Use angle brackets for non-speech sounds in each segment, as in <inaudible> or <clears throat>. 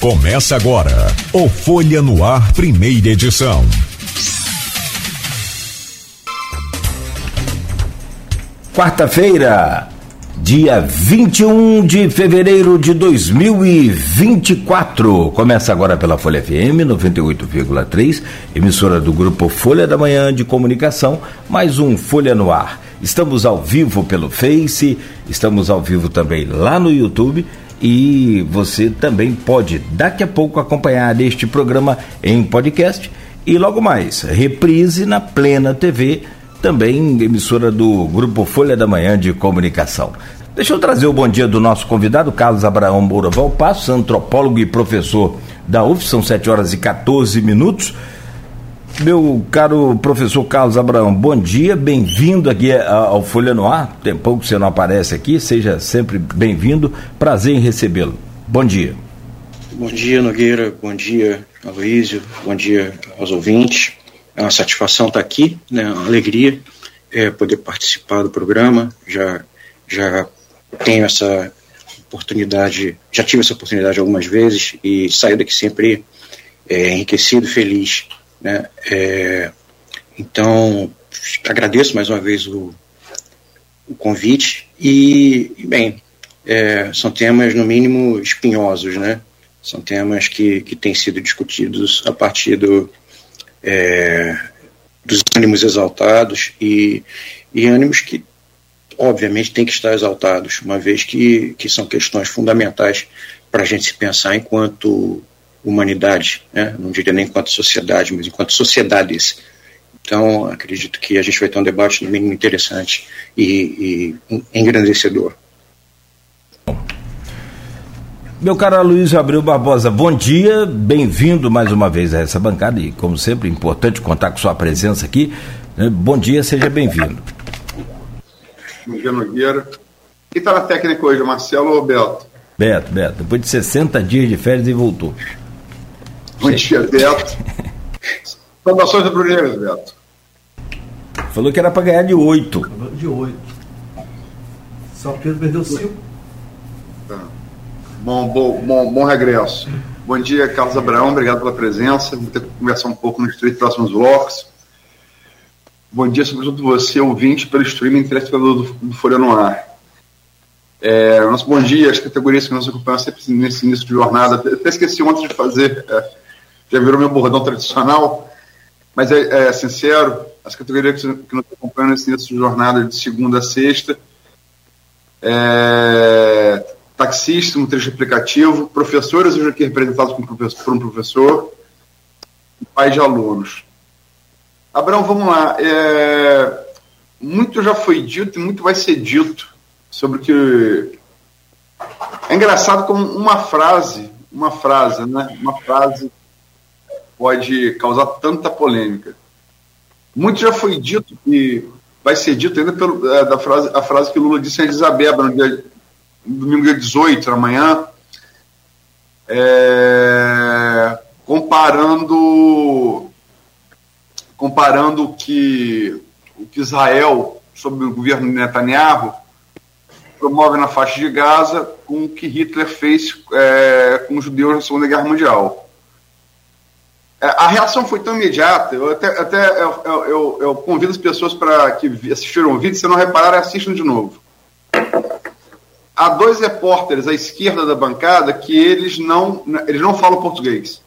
Começa agora o Folha no Ar, primeira edição. Quarta-feira, dia 21 de fevereiro de 2024. Começa agora pela Folha FM 98,3, emissora do grupo Folha da Manhã de Comunicação, mais um Folha no Ar. Estamos ao vivo pelo Face, estamos ao vivo também lá no YouTube e você também pode daqui a pouco acompanhar este programa em podcast e logo mais reprise na Plena TV, também emissora do Grupo Folha da Manhã de Comunicação. Deixa eu trazer o bom dia do nosso convidado, Carlos Abraão Moura Valpasso, antropólogo e professor da UF, são 7 horas e 14 minutos. Meu caro professor Carlos Abraão, bom dia, bem-vindo aqui ao Folha no Ar. Tem pouco que você não aparece aqui, seja sempre bem-vindo. Prazer em recebê-lo. Bom dia. Bom dia, Nogueira. Bom dia, Aloísio. Bom dia aos ouvintes. É uma satisfação estar aqui, né? uma alegria é, poder participar do programa. Já, já tenho essa oportunidade, já tive essa oportunidade algumas vezes e saio daqui sempre é, enriquecido, feliz né? É, então, agradeço mais uma vez o, o convite e, bem, é, são temas no mínimo espinhosos, né? São temas que, que têm sido discutidos a partir do, é, dos ânimos exaltados e, e ânimos que, obviamente, têm que estar exaltados, uma vez que, que são questões fundamentais para a gente se pensar enquanto humanidade, né? não diria nem enquanto sociedade, mas enquanto sociedades. Então, acredito que a gente vai ter um debate no mínimo interessante e, e engrandecedor. Meu caro Luiz Abreu Barbosa, bom dia, bem-vindo mais uma vez a essa bancada e, como sempre, importante contar com sua presença aqui. Né? Bom dia, seja bem-vindo. Bom dia, Nogueira. Quem está na técnica hoje, Marcelo ou Beto? Beto, Beto, depois de 60 dias de férias e voltou. Bom dia, Beto. <laughs> Saudações do Bruneiros, Beto. Falou que era para ganhar de 8. De 8. São Pedro perdeu 5. Tá. Bom, bom, bom, bom regresso. Bom dia, Carlos Abraão, obrigado pela presença. Vou ter que conversar um pouco nos três próximos blocos. Bom dia, sobretudo você, ouvinte, pelo streaming telespectador do, do Folha no Ar. É, nosso bom dia, as categorias que nós ocupamos sempre nesse início de jornada. Até esqueci ontem de fazer. É, já virou meu bordão tradicional, mas é, é sincero, as categorias que acompanhamos nesse início de jornada de segunda a sexta, é, taxista, um trecho aplicativo, professores hoje aqui representados por um professor, e pais de alunos. Abraão, vamos lá. É, muito já foi dito e muito vai ser dito sobre que é engraçado como uma frase, uma frase, né? Uma frase pode causar tanta polêmica. Muito já foi dito e vai ser dito ainda pelo, é, da frase, a frase que Lula disse em Addis no, dia, no domingo dia 18 da manhã, é, comparando comparando que o que Israel sob o governo de Netanyahu promove na faixa de Gaza com o que Hitler fez é, com os judeus na Segunda Guerra Mundial. É, a reação foi tão imediata, eu até, até eu, eu, eu convido as pessoas para que assistiram o vídeo, se não repararam, assistam de novo. Há dois repórteres à esquerda da bancada que eles não, eles não falam português.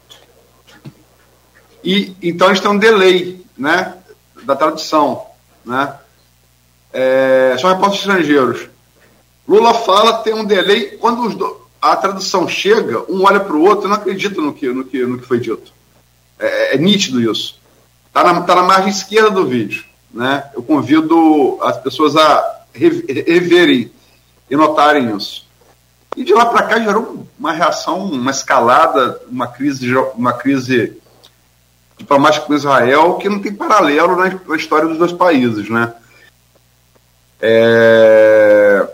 E então eles têm um delay né, da tradução. Né? É, são repórteres estrangeiros. Lula fala, tem um delay. Quando do, a tradução chega, um olha para o outro e não acredita no que, no, que, no que foi dito. É, é nítido isso. Está na, tá na margem esquerda do vídeo. Né? Eu convido as pessoas a reverem e notarem isso. E de lá para cá gerou uma reação, uma escalada, uma crise, uma crise diplomática com Israel que não tem paralelo na, na história dos dois países, né? É,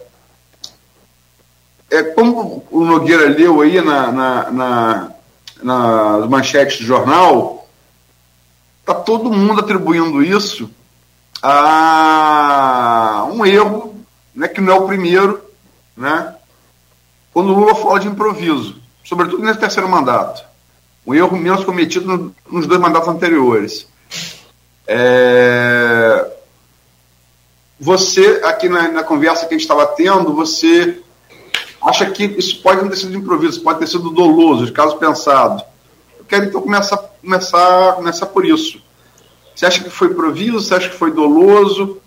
é como o Nogueira leu aí na, na, na nas manchetes do jornal, está todo mundo atribuindo isso a um erro, né, que não é o primeiro, né, quando o Lula fala de improviso. sobretudo nesse terceiro mandato. Um erro menos cometido no, nos dois mandatos anteriores. É... Você, aqui na, na, conversa que a gente estava tendo, você acha que isso pode não ter sido improviso, pode ter sido doloso, de caso pensado. Eu quero então começar, começar, começar por isso. Você acha que foi improviso? Você acha que foi doloso?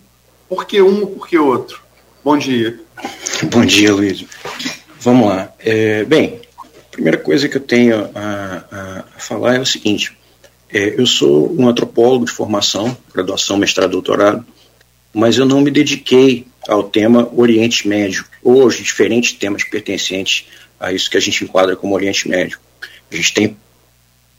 Por que um, por que outro? Bom dia. <laughs> Bom dia, Luiz. Vamos lá. É, bem, a primeira coisa que eu tenho a, a falar é o seguinte: é, eu sou um antropólogo de formação, graduação, mestrado, doutorado, mas eu não me dediquei ao tema Oriente Médio, aos diferentes temas pertencentes a isso que a gente enquadra como Oriente Médio. A gente tem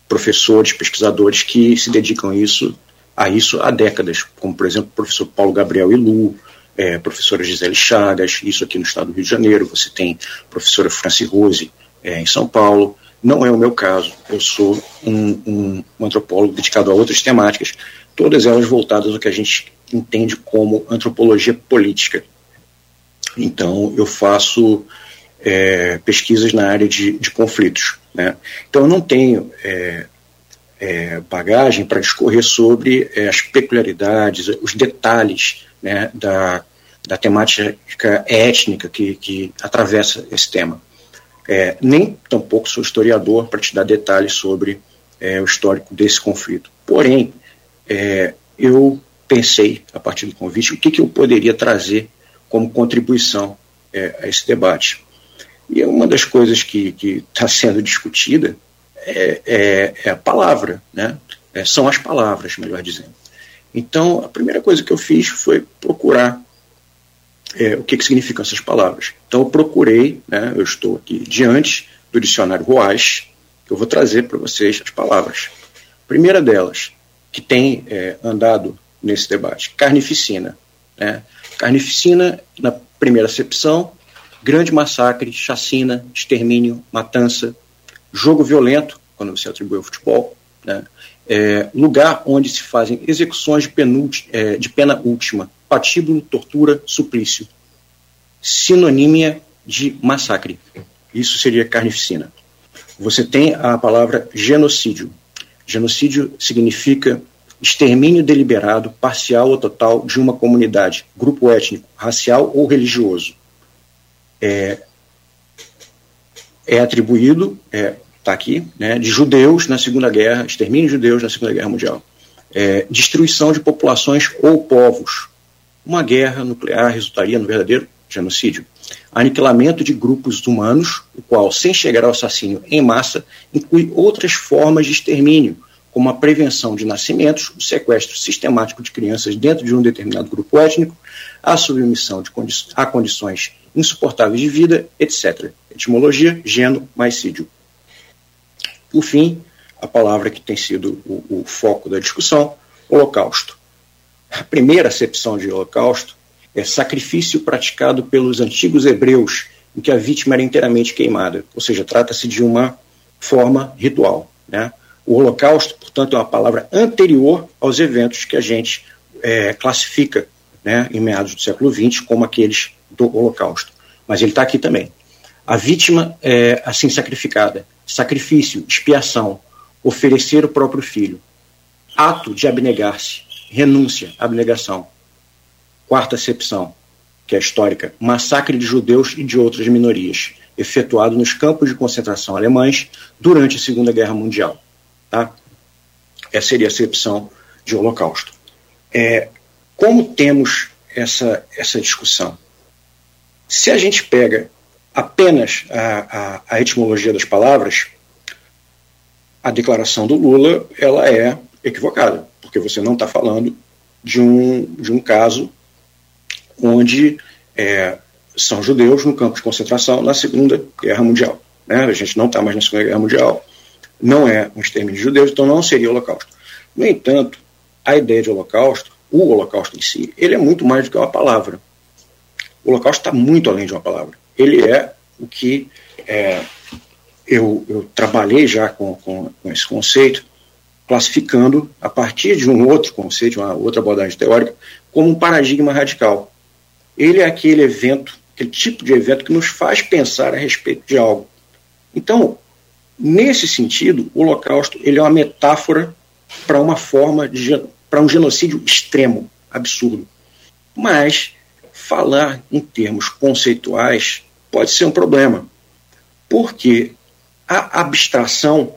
professores, pesquisadores que se dedicam a isso, a isso há décadas, como por exemplo o professor Paulo Gabriel Ilu, é, professora Gisele Chagas, isso aqui no estado do Rio de Janeiro, você tem professora Franci Rose é, em São Paulo. Não é o meu caso, eu sou um, um, um antropólogo dedicado a outras temáticas, todas elas voltadas ao que a gente entende como antropologia política. Então, eu faço é, pesquisas na área de, de conflitos. Né? Então, eu não tenho é, é, bagagem para discorrer sobre é, as peculiaridades, os detalhes né, da, da temática étnica que, que atravessa esse tema. É, nem tampouco sou historiador para te dar detalhes sobre é, o histórico desse conflito. Porém, eu pensei, a partir do convite, o que, que eu poderia trazer como contribuição é, a esse debate. E uma das coisas que está sendo discutida é, é, é, a palavra, né? É, são as palavras, melhor dizendo. Então, a primeira coisa que eu fiz foi procurar é, o que, que significam essas palavras. Então, eu procurei, né, eu estou aqui diante do dicionário Roas, que eu vou trazer para vocês as palavras. A primeira delas, que tem é, andado nesse debate, carnificina. Né? Carnificina, na primeira acepção, grande massacre, chacina, extermínio, matança, jogo violento, quando você atribui ao futebol, né? é, lugar onde se fazem execuções de, é, de pena última, patíbulo, tortura, suplício. Sinonímia de massacre. Isso seria carnificina. Você tem a palavra genocídio. Genocídio significa extermínio deliberado, parcial ou total de uma comunidade, grupo étnico, racial ou religioso. É, é atribuído, é, está aqui, né, de judeus na Segunda Guerra, extermínio de judeus na Segunda Guerra Mundial. É, destruição de populações ou povos. Uma guerra nuclear resultaria no verdadeiro genocídio. Aniquilamento de grupos humanos, o qual, sem chegar ao assassínio em massa, inclui outras formas de extermínio, como a prevenção de nascimentos, o sequestro sistemático de crianças dentro de um determinado grupo étnico, a submissão condi a condições insuportáveis de vida, etc. Etimologia, geno, maicídio. Por fim, a palavra que tem sido o, o foco da discussão, holocausto. A primeira acepção de holocausto é sacrifício praticado pelos antigos hebreus, em que a vítima era inteiramente queimada, ou seja, trata-se de uma forma ritual. Né? O holocausto, portanto, é uma palavra anterior aos eventos que a gente é, classifica né, em meados do século XX como aqueles do holocausto. Mas ele está aqui também. A vítima é assim sacrificada sacrifício, expiação, oferecer o próprio filho, ato de abnegar-se, renúncia, abnegação. Quarta acepção, que é histórica, massacre de judeus e de outras minorias, efetuado nos campos de concentração alemães durante a Segunda Guerra Mundial. Tá? Essa seria a acepção de holocausto. É, como temos essa, essa discussão? Se a gente pega apenas a, a, a etimologia das palavras, a declaração do Lula ela é equivocada, porque você não está falando de um, de um caso onde é, são judeus no campo de concentração na Segunda Guerra Mundial. Né? A gente não está mais na Segunda Guerra Mundial, não é um extermínio de judeus, então não seria holocausto. No entanto, a ideia de holocausto, o holocausto em si, ele é muito mais do que uma palavra. O holocausto está muito além de uma palavra ele é o que é, eu, eu, trabalhei já com, com, com, esse conceito, classificando a partir de um outro conceito, uma outra abordagem teórica, como um paradigma radical. Ele é aquele evento, aquele tipo de evento que nos faz pensar a respeito de algo. Então, nesse sentido, o Holocausto ele é uma metáfora para uma forma de para um genocídio extremo, absurdo. Mas falar em termos conceituais pode ser um problema, porque a abstração,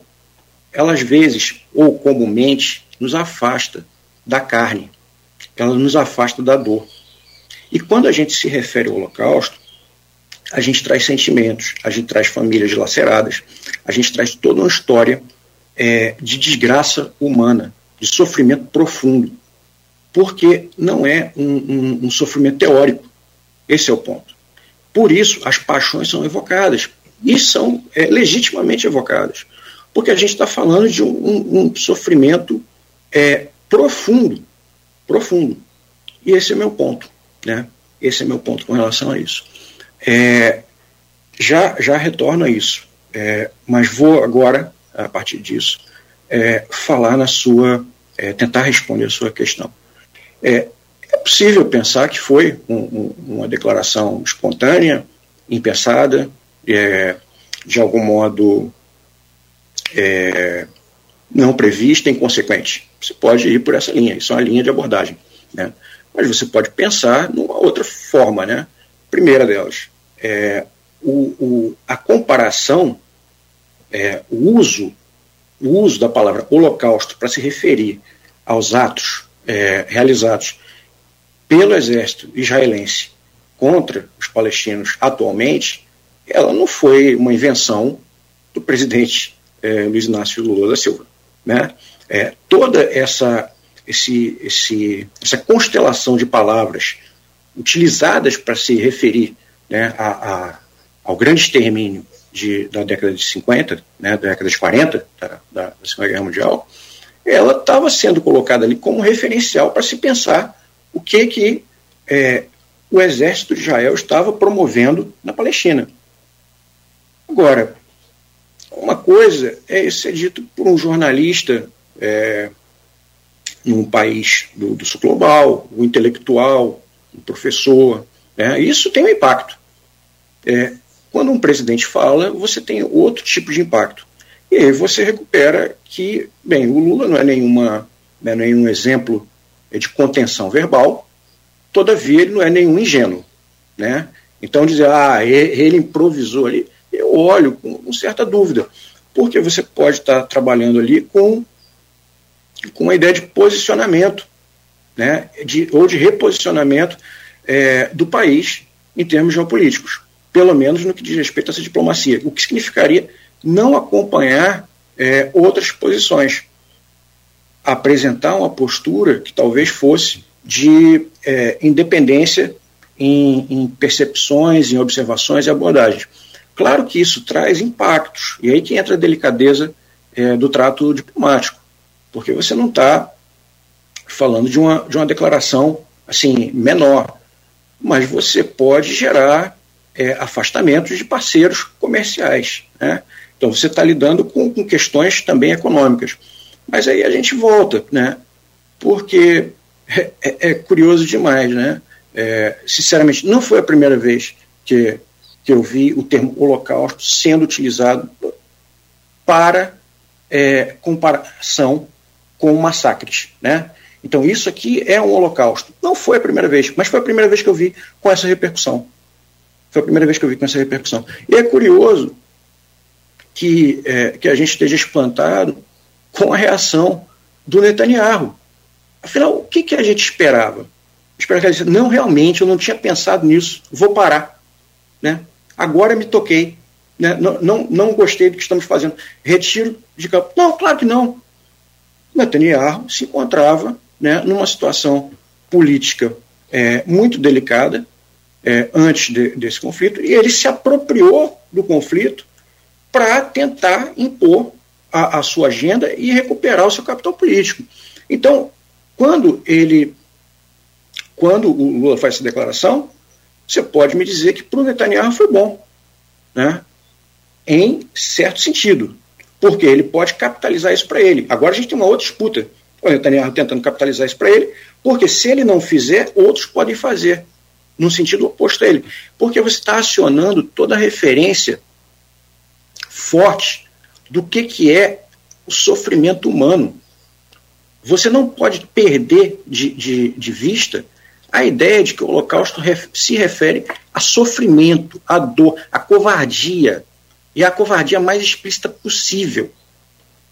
ela às vezes ou comumente nos afasta da carne, ela nos afasta da dor. E quando a gente se refere ao Holocausto, a gente traz sentimentos, a gente traz famílias dilaceradas, a gente traz toda uma história é, de desgraça humana, de sofrimento profundo, porque não é um, um, um sofrimento teórico. Esse é o ponto. Por isso, as paixões são evocadas, e são é, legitimamente evocadas, porque a gente está falando de um, um sofrimento é, profundo, profundo. E esse é meu ponto, né? Esse é meu ponto com relação a isso. É, já, já retorno a isso, é, mas vou agora, a partir disso, é, falar na sua, é, tentar responder a sua questão. É, é possível pensar que foi um, um, uma declaração espontânea, impensada, é, de algum modo não prevista, inconsequente. Você pode ir por essa linha, isso é uma linha de abordagem. Né? Mas você pode pensar numa outra forma, né? Primeira delas, é, o, o, a comparação, é, o uso, o uso da palavra holocausto para se referir aos atos é, realizados pelo exército israelense contra os palestinos atualmente, ela não foi uma invenção do presidente é, Luiz Inácio Lula da Silva. Né? É, toda essa, esse, esse, essa constelação de palavras utilizadas para se referir né, a, a, ao grande extermínio de, da década de 50, né, da década de 40, da, da Segunda Guerra Mundial, ela estava sendo colocada ali como referencial para se pensar o que, que é, o exército de Israel estava promovendo na Palestina. Agora, uma coisa é ser dito por um jornalista é, num país do, do sul global, um intelectual, professor. Né? Isso tem um impacto. É, quando um presidente fala, você tem outro tipo de impacto. E aí você recupera que, bem, o Lula não é nenhuma, não é nenhum exemplo de contenção verbal, todavia ele não é nenhum ingênuo. Né? Então dizer, ah, ele improvisou ali, eu olho com certa dúvida, porque você pode estar trabalhando ali com, com uma ideia de posicionamento, né? de, ou de reposicionamento é, do país em termos geopolíticos, pelo menos no que diz respeito a essa diplomacia, o que significaria não acompanhar é, outras posições, apresentar uma postura que talvez fosse de é, independência em, em, percepções, em observações e abordagens. Claro que isso traz impactos, e aí que entra a delicadeza é, do trato diplomático, porque você não está falando de uma, de uma declaração assim menor, mas você pode gerar é, afastamentos de parceiros comerciais. Né? Então você está lidando com, com, questões também econômicas. Mas aí a gente volta, né? porque é, é, é curioso demais. Né? É, sinceramente, não foi a primeira vez que, que eu vi o termo holocausto sendo utilizado para é, comparação com massacres. Né? Então, isso aqui é um holocausto. Não foi a primeira vez, mas foi a primeira vez que eu vi com essa repercussão. Foi a primeira vez que eu vi com essa repercussão. E é curioso que, é, que a gente esteja espantado com a reação do Netanyahu. Afinal, o que, que a gente esperava? Esperava que ele dissesse, não, realmente, eu não tinha pensado nisso, vou parar. Né? Agora me toquei. Né? Não, não, não gostei do que estamos fazendo. Retiro de campo. Não, claro que não. Netanyahu se encontrava né, numa situação política é, muito delicada é, antes de, desse conflito, e ele se apropriou do conflito para tentar impor a, a, sua agenda e recuperar o seu capital político. Então, quando ele, quando o Lula faz essa declaração, você pode me dizer que para o Netanyahu foi bom, né? em certo sentido, porque ele pode capitalizar isso para ele. Agora a gente tem uma outra disputa o Netanyahu tentando capitalizar isso para ele, porque se ele não fizer, outros podem fazer, no sentido oposto a ele. Porque você está acionando toda a referência forte, do que, que é o sofrimento humano. Você não pode perder de, de, de vista a ideia de que o Holocausto se refere a sofrimento, a dor, a covardia, e a covardia mais explícita possível.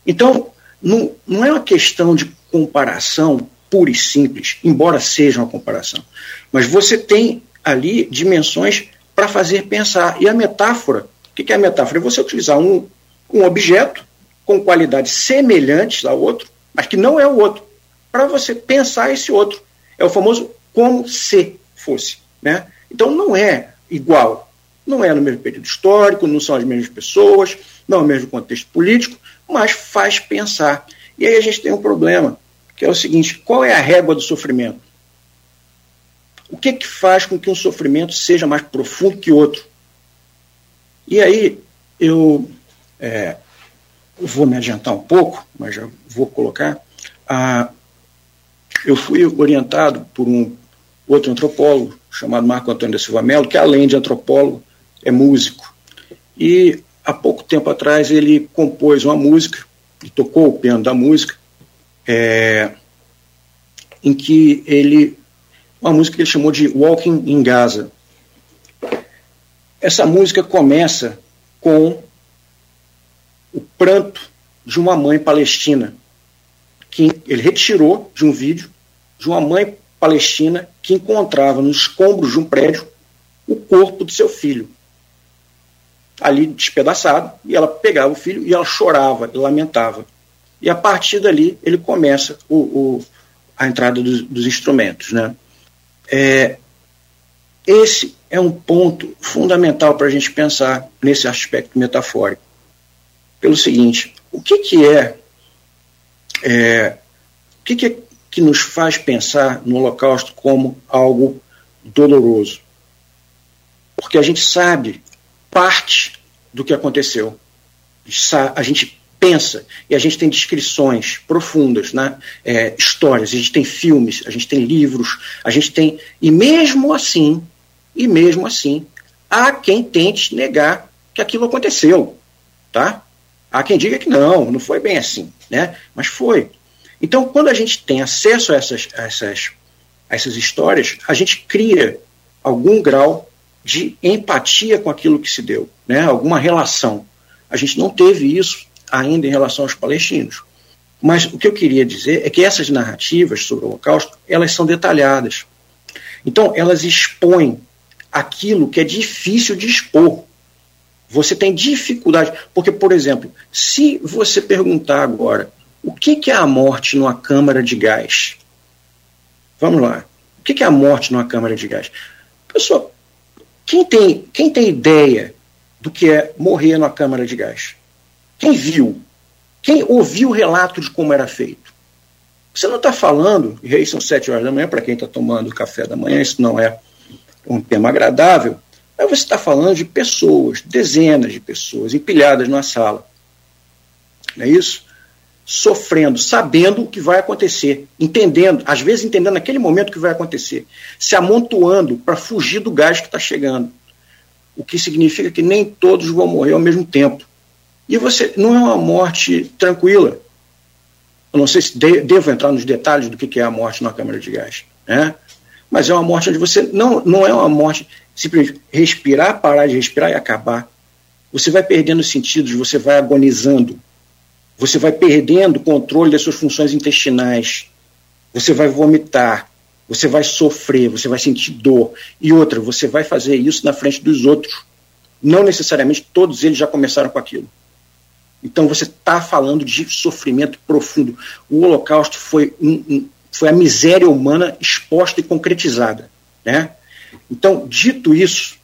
Então, não, não é uma questão de comparação pura e simples, embora seja uma comparação, mas você tem ali dimensões para fazer pensar. E a metáfora, o que é a metáfora? É você utilizar um, um objeto com qualidades semelhantes ao outro, mas que não é o outro, para você pensar esse outro. É o famoso como se fosse. Né? Então não é igual. Não é no mesmo período histórico, não são as mesmas pessoas, não é o mesmo contexto político, mas faz pensar. E aí a gente tem um problema, que é o seguinte: qual é a régua do sofrimento? O que, que faz com que um sofrimento seja mais profundo que outro? E aí eu é, vou me adiantar um pouco, mas já vou colocar. Ah, eu fui orientado por um outro antropólogo chamado Marco Antônio da Silva Mello, que além de antropólogo é músico. E há pouco tempo atrás ele compôs uma música, e tocou o piano da música, é, em que ele uma música que ele chamou de Walking in Gaza. Essa música começa com o pranto de uma mãe palestina, que ele retirou de um vídeo de uma mãe palestina que encontrava nos escombros de um prédio o corpo de seu filho, ali despedaçado, e ela pegava o filho e ela chorava e lamentava. E a partir dali ele começa o, o a entrada dos, dos instrumentos. Né? É, esse é um ponto fundamental para a gente pensar nesse aspecto metafórico. Pelo seguinte, o que, que é, é o que, que é que nos faz pensar no Holocausto como algo doloroso? Porque a gente sabe parte do que aconteceu. A gente pensa e a gente tem descrições profundas, né? É, histórias, a gente tem filmes, a gente tem livros, a gente tem. E mesmo assim, e mesmo assim, há quem tente negar que aquilo aconteceu. Tá? Há quem diga que não, não foi bem assim, né? Mas foi. Então, quando a gente tem acesso a essas, a essas, a essas histórias, a gente cria algum grau de empatia com aquilo que se deu, né? alguma relação. A gente não teve isso ainda em relação aos palestinos. Mas o que eu queria dizer é que essas narrativas sobre o Holocausto, elas são detalhadas. Então, elas expõem aquilo que é difícil de expor. Você tem dificuldade, porque, por exemplo, se você perguntar agora o que, é a morte numa câmara de gás? Vamos lá. O que, que é a morte numa câmara de gás? Pessoal, quem tem, quem tem ideia do que é morrer numa câmara de gás? Quem viu? Quem ouviu o relato de como era feito? Você não está falando, e aí são sete horas da manhã, para quem está tomando café da manhã, isso não é um tema agradável, mas você está falando de pessoas, dezenas de pessoas empilhadas numa sala. Não é isso? sofrendo, sabendo o que vai acontecer, entendendo, às vezes entendendo naquele momento o que vai acontecer, se amontoando para fugir do gás que está chegando. O que significa que nem todos vão morrer ao mesmo tempo. E você não é uma morte tranquila. Eu não sei se de, devo entrar nos detalhes do que é a morte na câmara de gás, né? mas é uma morte onde você não, não é uma morte simplesmente respirar, parar de respirar e acabar. Você vai perdendo os sentidos, você vai agonizando você vai perdendo o controle das suas funções intestinais, você vai vomitar, você vai sofrer, você vai sentir dor. E outra, você vai fazer isso na frente dos outros. Não necessariamente todos eles já começaram com aquilo. Então você está falando de sofrimento profundo. O Holocausto foi, um, um, foi a miséria humana exposta e concretizada. Né? Então, dito isso,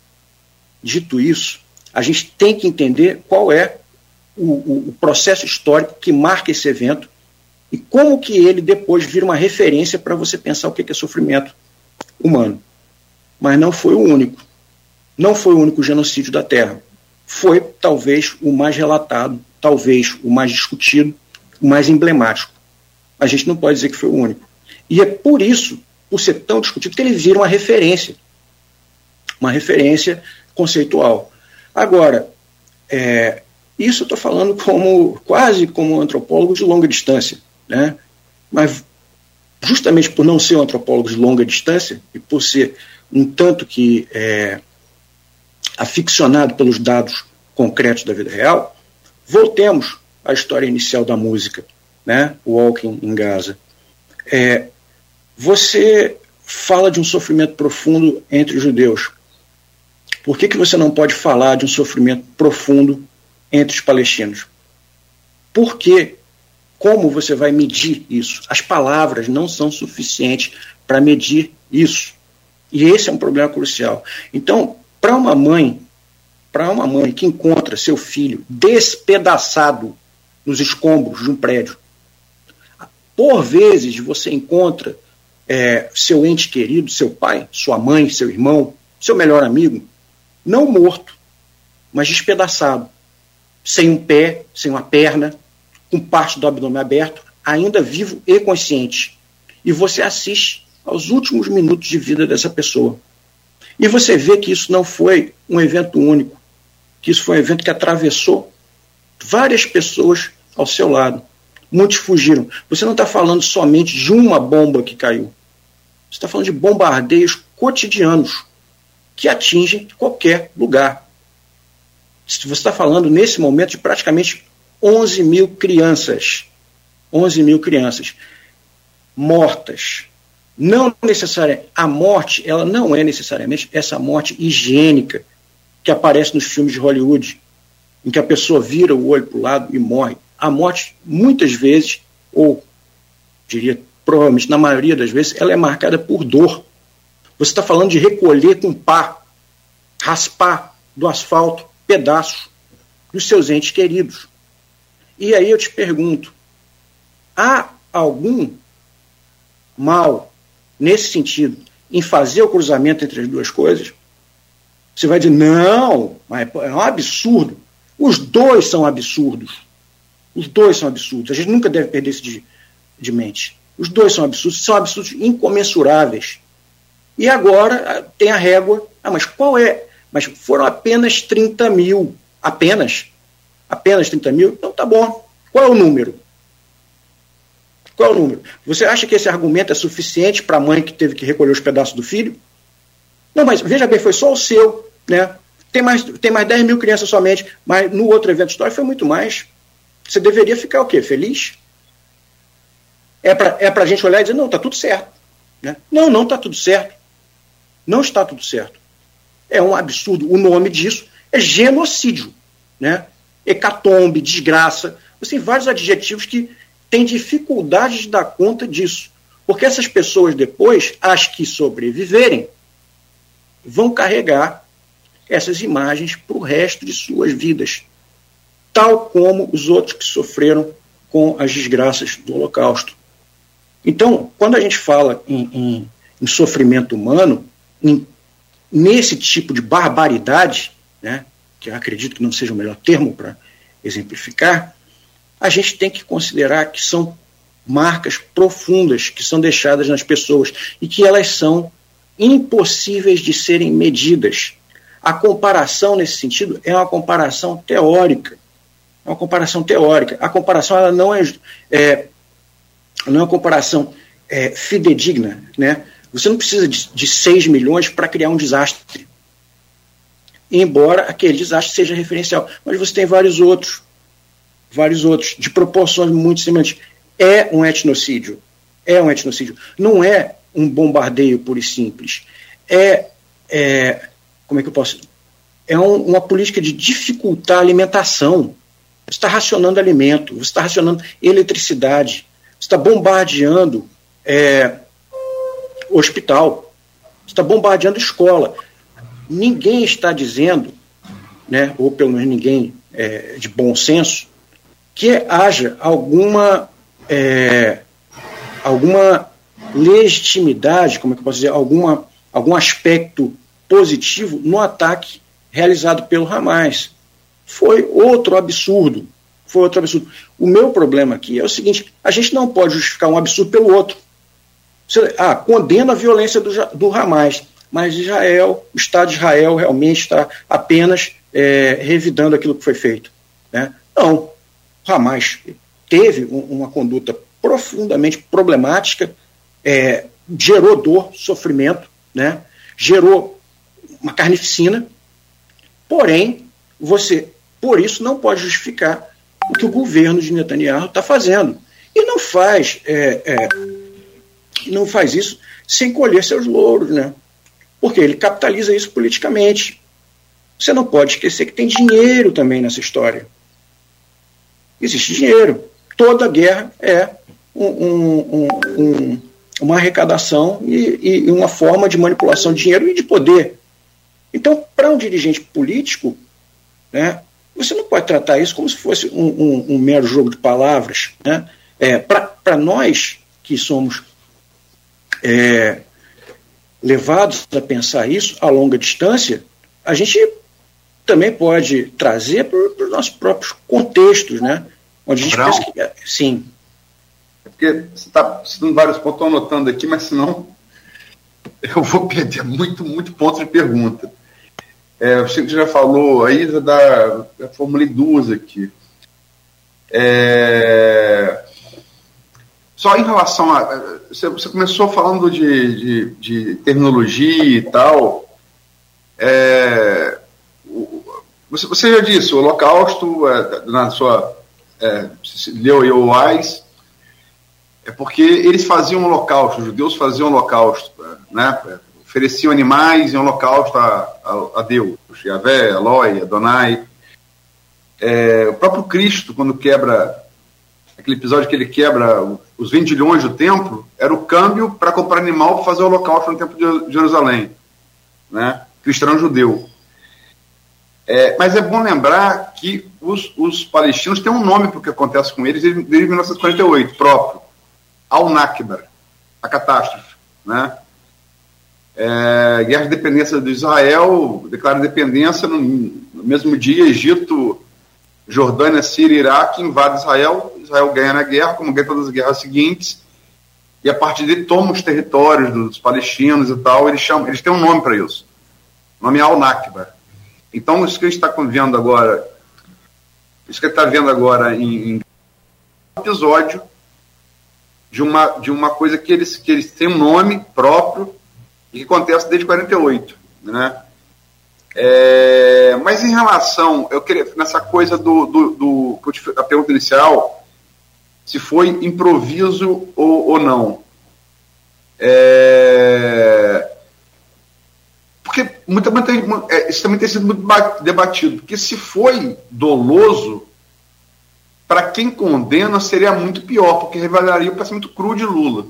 dito isso, a gente tem que entender qual é o, o, processo histórico que marca esse evento e como que ele depois vira uma referência para você pensar o que é sofrimento humano. Mas não foi o único. Não foi o único genocídio da Terra. Foi talvez o mais relatado, talvez o mais discutido, o mais emblemático. A gente não pode dizer que foi o único. E é por isso, por ser tão discutido, que ele vira uma referência. Uma referência conceitual. Agora, é, Isso eu estou falando como quase como um antropólogo de longa distância, né? Mas justamente por não ser um antropólogo de longa distância e por ser um tanto que é, aficionado pelos dados concretos da vida real, voltemos à história inicial da música, né? Walking em Gaza. É, você fala de um sofrimento profundo entre os judeus. Por que, que você não pode falar de um sofrimento profundo entre os palestinos? Por que? Como você vai medir isso? As palavras não são suficientes para medir isso. E esse é um problema crucial. Então, para uma mãe, para uma mãe que encontra seu filho despedaçado nos escombros de um prédio, por vezes você encontra é, seu ente querido, seu pai, sua mãe, seu irmão, seu melhor amigo, não morto, mas despedaçado, sem um pé, sem uma perna, com parte do abdômen aberto, ainda vivo e consciente. E você assiste aos últimos minutos de vida dessa pessoa. E você vê que isso não foi um evento único, que isso foi um evento que atravessou várias pessoas ao seu lado. Muitos fugiram. Você não está falando somente de uma bomba que caiu. Você está falando de bombardeios cotidianos que atingem qualquer lugar. Você está falando, nesse momento, de praticamente 11 mil crianças. 11 mil crianças mortas. Não necessariamente. A morte, ela não é necessariamente essa morte higiênica que aparece nos filmes de Hollywood, em que a pessoa vira o olho para o lado e morre. A morte, muitas vezes, ou diria provavelmente na maioria das vezes, ela é marcada por dor. Você está falando de recolher com pá, raspar do asfalto pedaços dos seus entes queridos. E aí eu te pergunto: há algum mal nesse sentido em fazer o cruzamento entre as duas coisas? Você vai dizer, não, é um absurdo. Os dois são absurdos. Os dois são absurdos. A gente nunca deve perder isso de, de mente. Os dois são absurdos, são absurdos incomensuráveis. E agora ah, tem a régua. Ah, mas qual é? Mas foram apenas 30 mil. Apenas. Apenas 30 mil? Então tá bom. Qual é o número? Qual é o número? Você acha que esse argumento é suficiente para a mãe que teve que recolher os pedaços do filho? Não, mas veja bem, foi só o seu. Né? Tem, mais, tem mais 10 mil crianças somente, mas no outro evento histórico foi muito mais. Você deveria ficar o quê? Feliz? é para é a gente olhar e dizer, não, está tudo certo. Né? Não, não está tudo certo. Não está tudo certo. É um absurdo. O nome disso é genocídio. Né? Hecatombe, desgraça. Tem vários adjetivos que têm dificuldade de dar conta disso. Porque essas pessoas depois, as que sobreviverem, vão carregar essas imagens para o resto de suas vidas. Tal como os outros que sofreram com as desgraças do Holocausto. Então, quando a gente fala em, em, em sofrimento humano, em, nesse tipo de barbaridade, né, que eu acredito que não seja o melhor termo para exemplificar, a gente tem que considerar que são marcas profundas que são deixadas nas pessoas e que elas são impossíveis de serem medidas. A comparação nesse sentido é uma comparação teórica. É uma comparação teórica. A comparação ela não é, é não é uma comparação é, fidedigna. Né? Você não precisa de, de 6 milhões para criar um desastre. Embora aquele desastre seja referencial. Mas você tem vários outros, vários outros, de proporções muito semelhantes. É um etnocídio. É um etnocídio. Não é um bombardeio puro e simples. É, é como é que eu posso. É um, uma política de dificultar a alimentação. Você está racionando alimento, você está racionando eletricidade, está bombardeando é, hospital, está bombardeando escola. Ninguém está dizendo, né, ou pelo menos ninguém é, de bom senso, que haja alguma, é, alguma legitimidade, como é que eu posso dizer, alguma, algum aspecto positivo no ataque realizado pelo Hamas. Foi outro absurdo foi outro absurdo. O meu problema aqui é o seguinte: a gente não pode justificar um absurdo pelo outro. Você, ah, condena a violência do, do Hamas, mas Israel, o Estado de Israel realmente está apenas é, revidando aquilo que foi feito. Né? Não. Hamas teve uma conduta profundamente problemática, é, gerou dor, sofrimento, né? gerou uma carnificina, porém, você, por isso, não pode justificar o que o governo de Netanyahu está fazendo. E não faz, é, é, não faz isso sem colher seus louros, né? Porque ele capitaliza isso politicamente. Você não pode esquecer que tem dinheiro também nessa história. Existe dinheiro. Toda guerra é um, um, um, uma arrecadação e, e, uma forma de manipulação de dinheiro e de poder. Então, para um dirigente político, né, você não pode tratar isso como se fosse um, mero jogo de palavras. Né? É, para nós que somos é, levados a pensar isso a longa distância, a gente também pode trazer para os nossos próprios contextos, né? Onde a gente pensa que, é, sim. É porque você está citando vários pontos, estou anotando aqui, mas senão <laughs> eu vou perder muito, muito ponto de pergunta. É, você já falou aí da. Eu formulei duas aqui. É, só em relação a. Você, começou falando de, de, de, terminologia e tal. É, você, você, já disse, o Holocausto, é, na sua. É, leu Ioais, é porque eles faziam holocausto, os judeus faziam holocausto, né? Ofereciam animais em holocausto a, a, a Deus, Yahvé, Eloi, Adonai. É, o próprio Cristo, quando quebra aquele episódio que ele quebra os 20 milhões do templo, era o câmbio para comprar animal para fazer o holocausto no templo de Jerusalém. Né? Cristão judeu. É, mas é bom lembrar que os, os palestinos têm um nome para o que acontece com eles desde 1948, próprio. Al-Nakba, a catástrofe. Né? É, guerra de dependência de Israel, declara independência no, no mesmo dia, Egito Jordânia, Síria Iraque invade Israel, Israel ganha na guerra, como ganha todas as guerras seguintes, e a partir dele toma os territórios dos palestinos e tal, eles, chamam, eles têm um nome para isso, o nome é Al-Nakba. Então, isso que a gente está vendo agora, isso que a gente está vendo agora em, em episódio de uma, de uma coisa que eles, que eles têm um nome próprio e que acontece desde 48, né? É, mas em relação, eu queria, nessa coisa do, do, do a pergunta inicial, se foi improviso ou, ou não. É, porque muita, muita, é, isso também tem sido muito debatido, porque se foi doloso, para quem condena seria muito pior, porque revelaria o pensamento cru de Lula.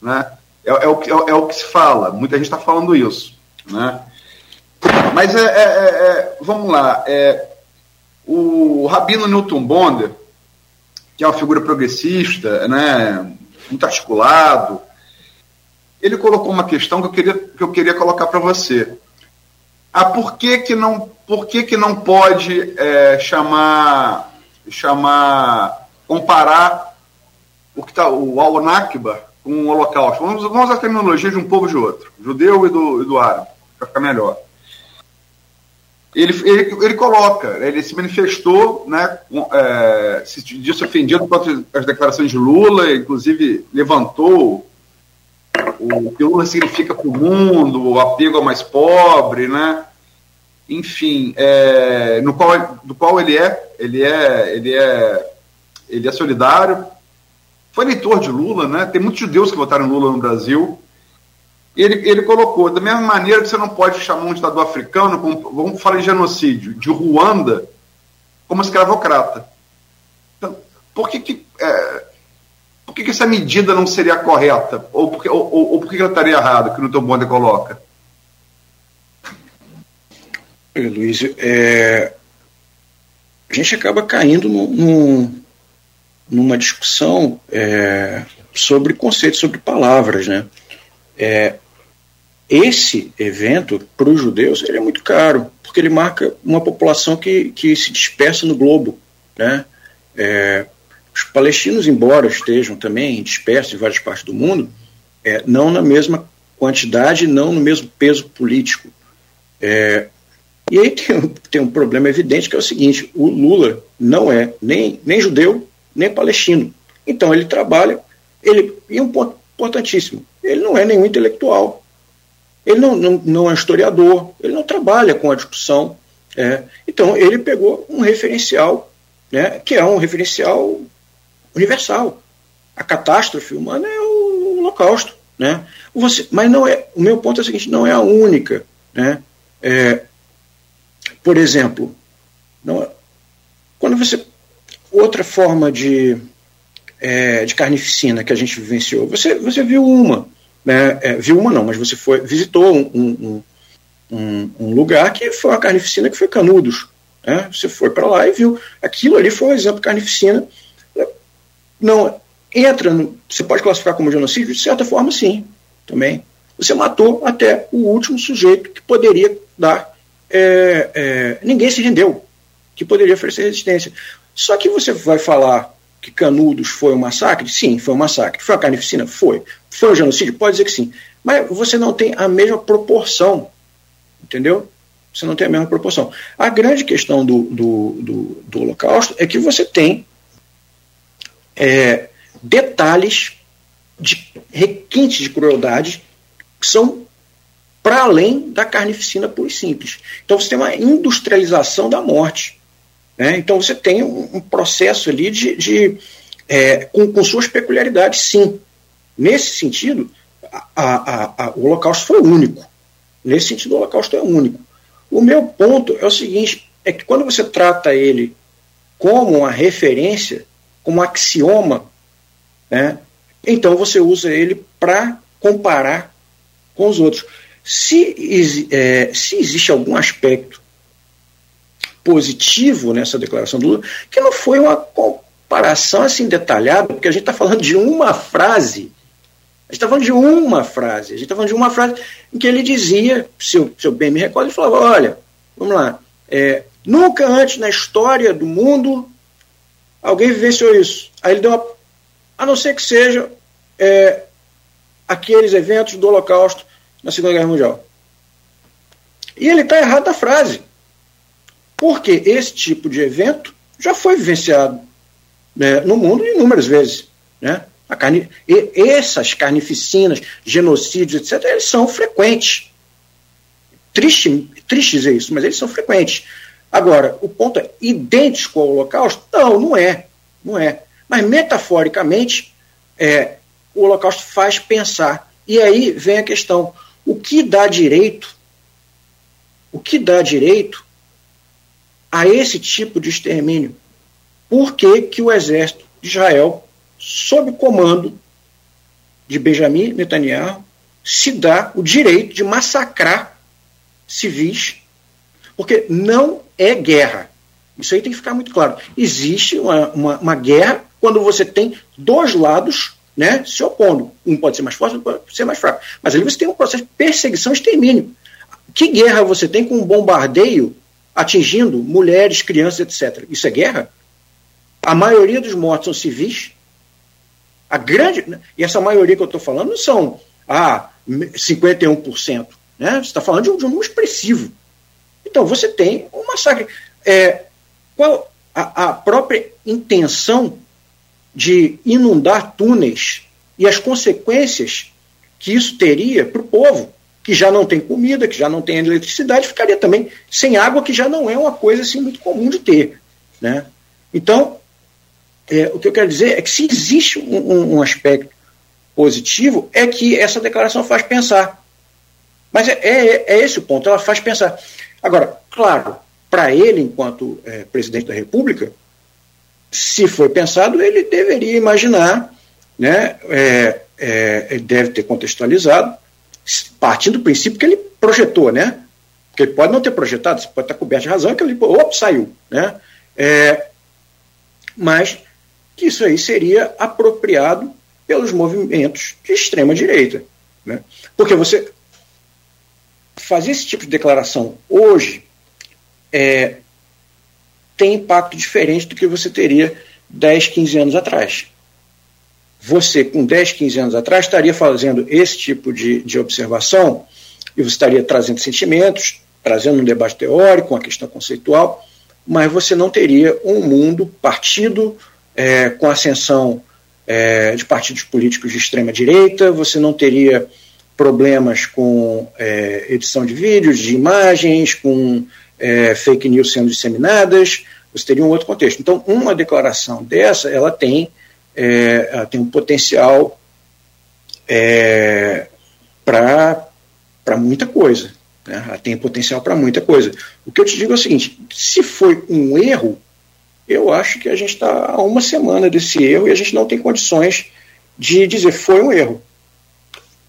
Né? É, é, o, é, é o que se fala, muita gente está falando isso. Né? Mas é, é, é, é, vamos lá. O Rabino Newton Bonder, que é uma figura progressista, né, muito articulado, ele colocou uma questão que eu queria, que eu queria colocar para você. Ah, por que, que, não, por que, que não pode é, chamar, chamar, comparar o que tá, o Al-Nakba o Holocausto? Vamos, vamos usar a terminologia de um povo e de outro, judeu e do, e do árabe, para ficar melhor ele, ele, ele coloca, ele se manifestou, né, é, se disse ofendido por as declarações de Lula, inclusive levantou o que Lula significa para o mundo, o apego ao mais pobre, né? Enfim, é, no qual, do qual ele é, ele é, ele é, ele é solidário. Foi eleitor de Lula, né? Tem muitos judeus que votaram Lula no Brasil ele, ele colocou, da mesma maneira que você não pode chamar um ditador africano, como, vamos falar em genocídio, de Ruanda, como escravocrata. Então, por que, que, é, por que, que essa medida não seria correta? Ou por, ou, ou, ou por que ela estaria errada, que no teu bonde coloca? Luiz, é, a gente acaba caindo no, numa discussão é, sobre conceitos, sobre palavras, né? É, esse evento, para os judeus, ele é muito caro, porque ele marca uma população que, que se dispersa no globo. Né? É, os palestinos, embora estejam também dispersos em várias partes do mundo, é, não na mesma quantidade, não no mesmo peso político. É, E aí tem, tem um problema evidente que é o seguinte: o Lula não é nem, nem judeu, nem palestino. Então ele trabalha, ele, e um ponto importantíssimo, ele não é nenhum intelectual. Ele não, não, não é historiador, ele não trabalha com a discussão. É. Então ele pegou um referencial, né, que é um referencial universal. A catástrofe humana é o holocausto. Né? Você, mas não é. O meu ponto é o seguinte: não é a única. Né? É, por exemplo, não, quando você. Outra forma de, é, de carnificina que a gente vivenciou, você, você viu uma. Né? É, viu uma não, mas você foi, visitou um, um, um, um lugar que foi uma carnificina que foi Canudos. Né? Você foi para lá e viu. Aquilo ali foi um exemplo de carnificina. Não, entra, no, você pode classificar como genocídio? De certa forma, sim, também. Você matou até o último sujeito que poderia dar. É, é, ninguém se rendeu, que poderia oferecer resistência. Só que você vai falar que Canudos foi um massacre? Sim, foi um massacre. Foi uma carnificina? Foi. Foi um genocídio? Pode dizer que sim. Mas você não tem a mesma proporção, entendeu? Você não tem a mesma proporção. A grande questão do, do, do, do Holocausto é que você tem é, detalhes de requintes de crueldade que são para além da carnificina pura e simples. Então você tem uma industrialização da morte. Né? Então você tem um, um processo ali de, de é, com, com, suas peculiaridades, sim. Nesse sentido, a, a, a, o Holocausto foi único. Nesse sentido, o Holocausto é único. O meu ponto é o seguinte: é que quando você trata ele como uma referência, como um axioma né? Então você usa ele para comparar com os outros. Se, é, se existe algum aspecto positivo nessa declaração do Lula, que não foi uma comparação assim detalhada, porque a gente está falando de uma frase. A gente está falando de uma frase. A gente está falando de uma frase em que ele dizia, se eu, se eu bem me recordo, ele falava: olha, vamos lá, é, nunca antes na história do mundo alguém vivenciou isso. Aí ele deu uma a não ser que seja é, aqueles eventos do Holocausto na Segunda Guerra Mundial. E ele está errado na frase. Porque esse tipo de evento já foi vivenciado né, no mundo inúmeras vezes. Né? Carne, e essas carnificinas, genocídios, etc., eles são frequentes. Triste, triste dizer isso, mas eles são frequentes. Agora, o ponto é idêntico ao Holocausto? Não, não é. Não é. Mas, metaforicamente, é, o Holocausto faz pensar. E aí vem a questão: o que dá direito? O que dá direito a esse tipo de extermínio? Por que, que o exército de Israel, sob comando de Benjamin Netanyahu, se dá o direito de massacrar civis? Porque não é guerra. Isso aí tem que ficar muito claro. Existe uma, uma, uma guerra quando você tem dois lados né, se opondo. Um pode ser mais forte, outro pode ser mais fraco. Mas ali você tem um processo de perseguição e extermínio. Que guerra você tem com um bombardeio atingindo mulheres, crianças, etc. Isso é guerra? A maioria dos mortos são civis. A grande. E essa maioria que eu estou falando não são ah, 51%. Né? Você está falando de um, de um número expressivo. Então você tem um massacre. É, qual a, a própria intenção de inundar túneis e as consequências que isso teria para o povo, que já não tem comida, que já não tem eletricidade, ficaria também sem água, que já não é uma coisa assim muito comum de ter. Né? Então, é, o que eu quero dizer é que se existe um, um, aspecto positivo, é que essa declaração faz pensar. Mas é, é, é esse o ponto, ela faz pensar. Agora, claro, para ele, enquanto é, presidente da República, se foi pensado, ele deveria imaginar, né, é, é, ele deve ter contextualizado, partindo do princípio que ele projetou, né? Porque ele pode não ter projetado, pode estar coberto de razão, que ele, opa, saiu, né? É, mas que isso aí seria apropriado pelos movimentos de extrema direita, né? Porque você fazer esse tipo de declaração hoje é, tem impacto diferente do que você teria 10, 15 anos atrás. Você, com 10, 15 anos atrás, estaria fazendo esse tipo de, de observação e você estaria trazendo sentimentos, trazendo um debate teórico, uma questão conceitual, mas você não teria um mundo partido é, com ascensão é, de partidos políticos de extrema direita, você não teria problemas com é, edição de vídeos, de imagens, com é, fake news sendo disseminadas, você teria um outro contexto. Então, uma declaração dessa, ela tem, é, ela tem um potencial é, para muita coisa. Né? Ela tem potencial para muita coisa. O que eu te digo é o seguinte: se foi um erro, eu acho que a gente está há uma semana desse erro e a gente não tem condições de dizer foi um erro.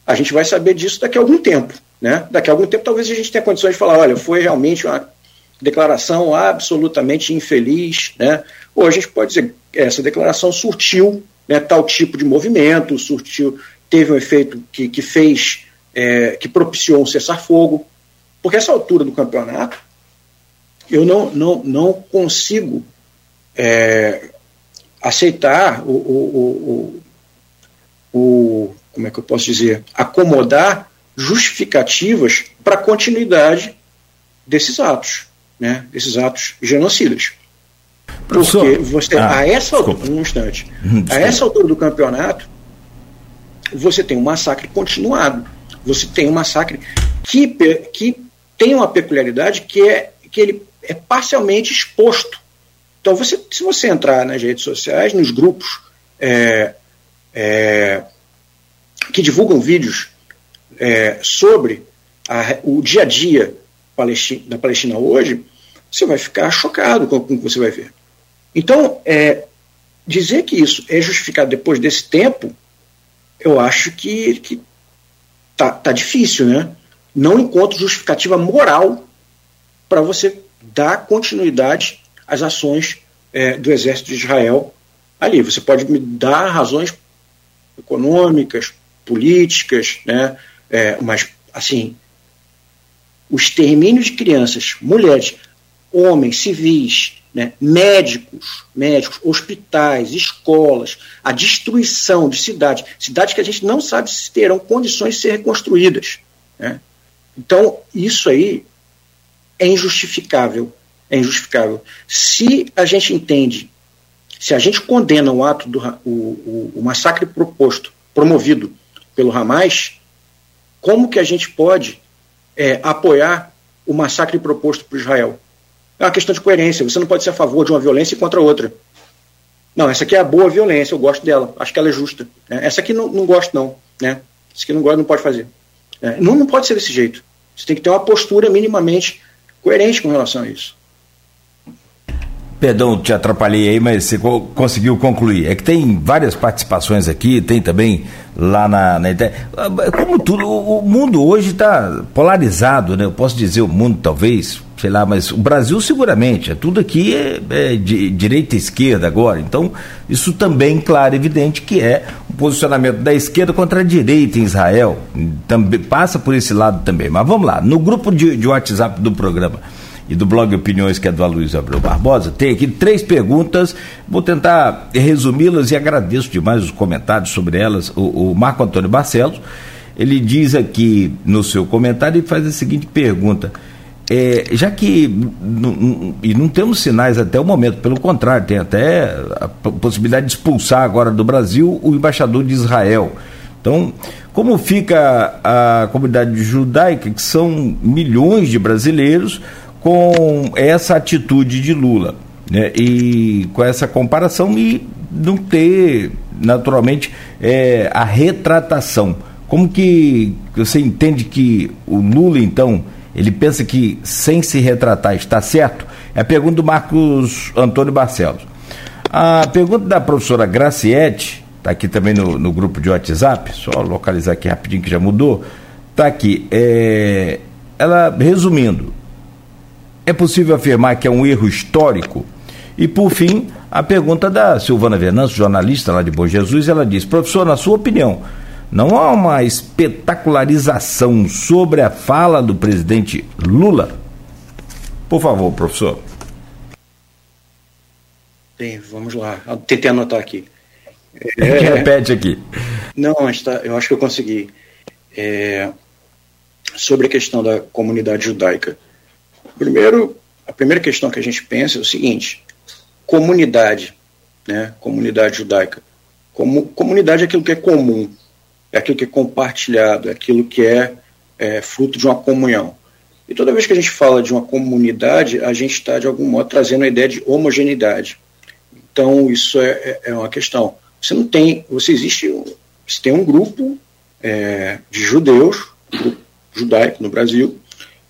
A gente vai saber disso daqui a algum tempo. Né? Daqui a algum tempo, talvez a gente tenha condições de falar: olha, foi realmente uma declaração absolutamente infeliz. Né? Ou a gente pode dizer: essa declaração surtiu né, tal tipo de movimento, surtiu, teve um efeito que, que fez, é, que propiciou um cessar-fogo. Porque essa altura do campeonato, eu não, não, não consigo é, aceitar o, o, o, o, como é que eu posso dizer, acomodar justificativas para a continuidade desses atos, né, desses atos genocidas. Porque você, ah, a essa altura, um instante, <laughs> a essa altura do campeonato, você tem um massacre continuado. Você tem um massacre que, que tem uma peculiaridade que é que ele é parcialmente exposto. Então, você, se você entrar nas redes sociais, nos grupos é, é, que divulgam vídeos é, sobre a, o dia a dia Palestina, da Palestina hoje, você vai ficar chocado com o que você vai ver. Então, é, dizer que isso é justificado depois desse tempo, eu acho que, que tá, tá difícil, né? não encontro justificativa moral para você dar continuidade às ações é, do exército de Israel ali. Você pode me dar razões econômicas, políticas, né? É, mas assim, o extermínio de crianças, mulheres, homens, civis, né, médicos, médicos, hospitais, escolas, a destruição de cidades, cidades que a gente não sabe se terão condições de ser reconstruídas. Né? Então, isso aí é injustificável. É injustificável. Se a gente entende, se a gente condena o ato do o, o, o massacre proposto, promovido pelo Hamas, como que a gente pode é, apoiar o massacre proposto por Israel? É uma questão de coerência. Você não pode ser a favor de uma violência e contra outra. Não, essa aqui é a boa violência, eu gosto dela, acho que ela é justa. Né? Essa aqui não, não gosto, não. Né? Essa aqui não gosto, não pode fazer. É, não, não pode ser desse jeito. Você tem que ter uma postura minimamente coerente com relação a isso. Perdão, te atrapalhei aí, mas você co conseguiu concluir. É que tem várias participações aqui, tem também lá na, na internet. Como tudo, o, o mundo hoje está polarizado, né? Eu posso dizer o mundo, talvez, sei lá, mas o Brasil seguramente, é tudo aqui é, é de direita e esquerda agora. Então, isso também, claro, evidente que é um posicionamento da esquerda contra a direita em Israel. Também passa por esse lado também. Mas vamos lá, no grupo de, de WhatsApp do programa e do blog Opiniões, que é do Aloysio Abreu Barbosa, tem aqui três perguntas, vou tentar resumi-las e agradeço demais os comentários sobre elas. O, o Marco Antônio Barcelos, ele diz aqui no seu comentário e faz a seguinte pergunta. É, já que e não temos sinais até o momento, pelo contrário, tem até a possibilidade de expulsar agora do Brasil o embaixador de Israel. Então, como fica a comunidade judaica, que são milhões de brasileiros, com essa atitude de Lula? Né? E com essa comparação, e não ter, naturalmente, é, a retratação. Como que você entende que o Lula, então, ele pensa que sem se retratar está certo? É a pergunta do Marcos Antônio Barcelos. A pergunta da professora Graciete, está aqui também no, no, grupo de WhatsApp, só localizar aqui rapidinho que já mudou, está aqui. É, ela, resumindo, é possível afirmar que é um erro histórico? E por fim, a pergunta da Silvana Venâncio, jornalista lá de Bom Jesus, ela diz, professor, na sua opinião, não há uma espetacularização sobre a fala do presidente Lula? Por favor, professor. Bem, vamos lá. Tentei anotar aqui. <laughs> É, repete aqui. Não, eu acho que eu consegui. É, sobre a questão da comunidade judaica. Primeiro, a primeira questão que a gente pensa é o seguinte: comunidade, né? Comunidade judaica. Como, comunidade é aquilo que é comum, é aquilo que é compartilhado, é aquilo que é, é fruto de uma comunhão. E toda vez que a gente fala de uma comunidade, a gente está, de algum modo, trazendo a ideia de homogeneidade. Então, isso é, é, é uma questão. Você não tem, você existe, você tem um grupo é, de judeus, um grupo judaico no Brasil,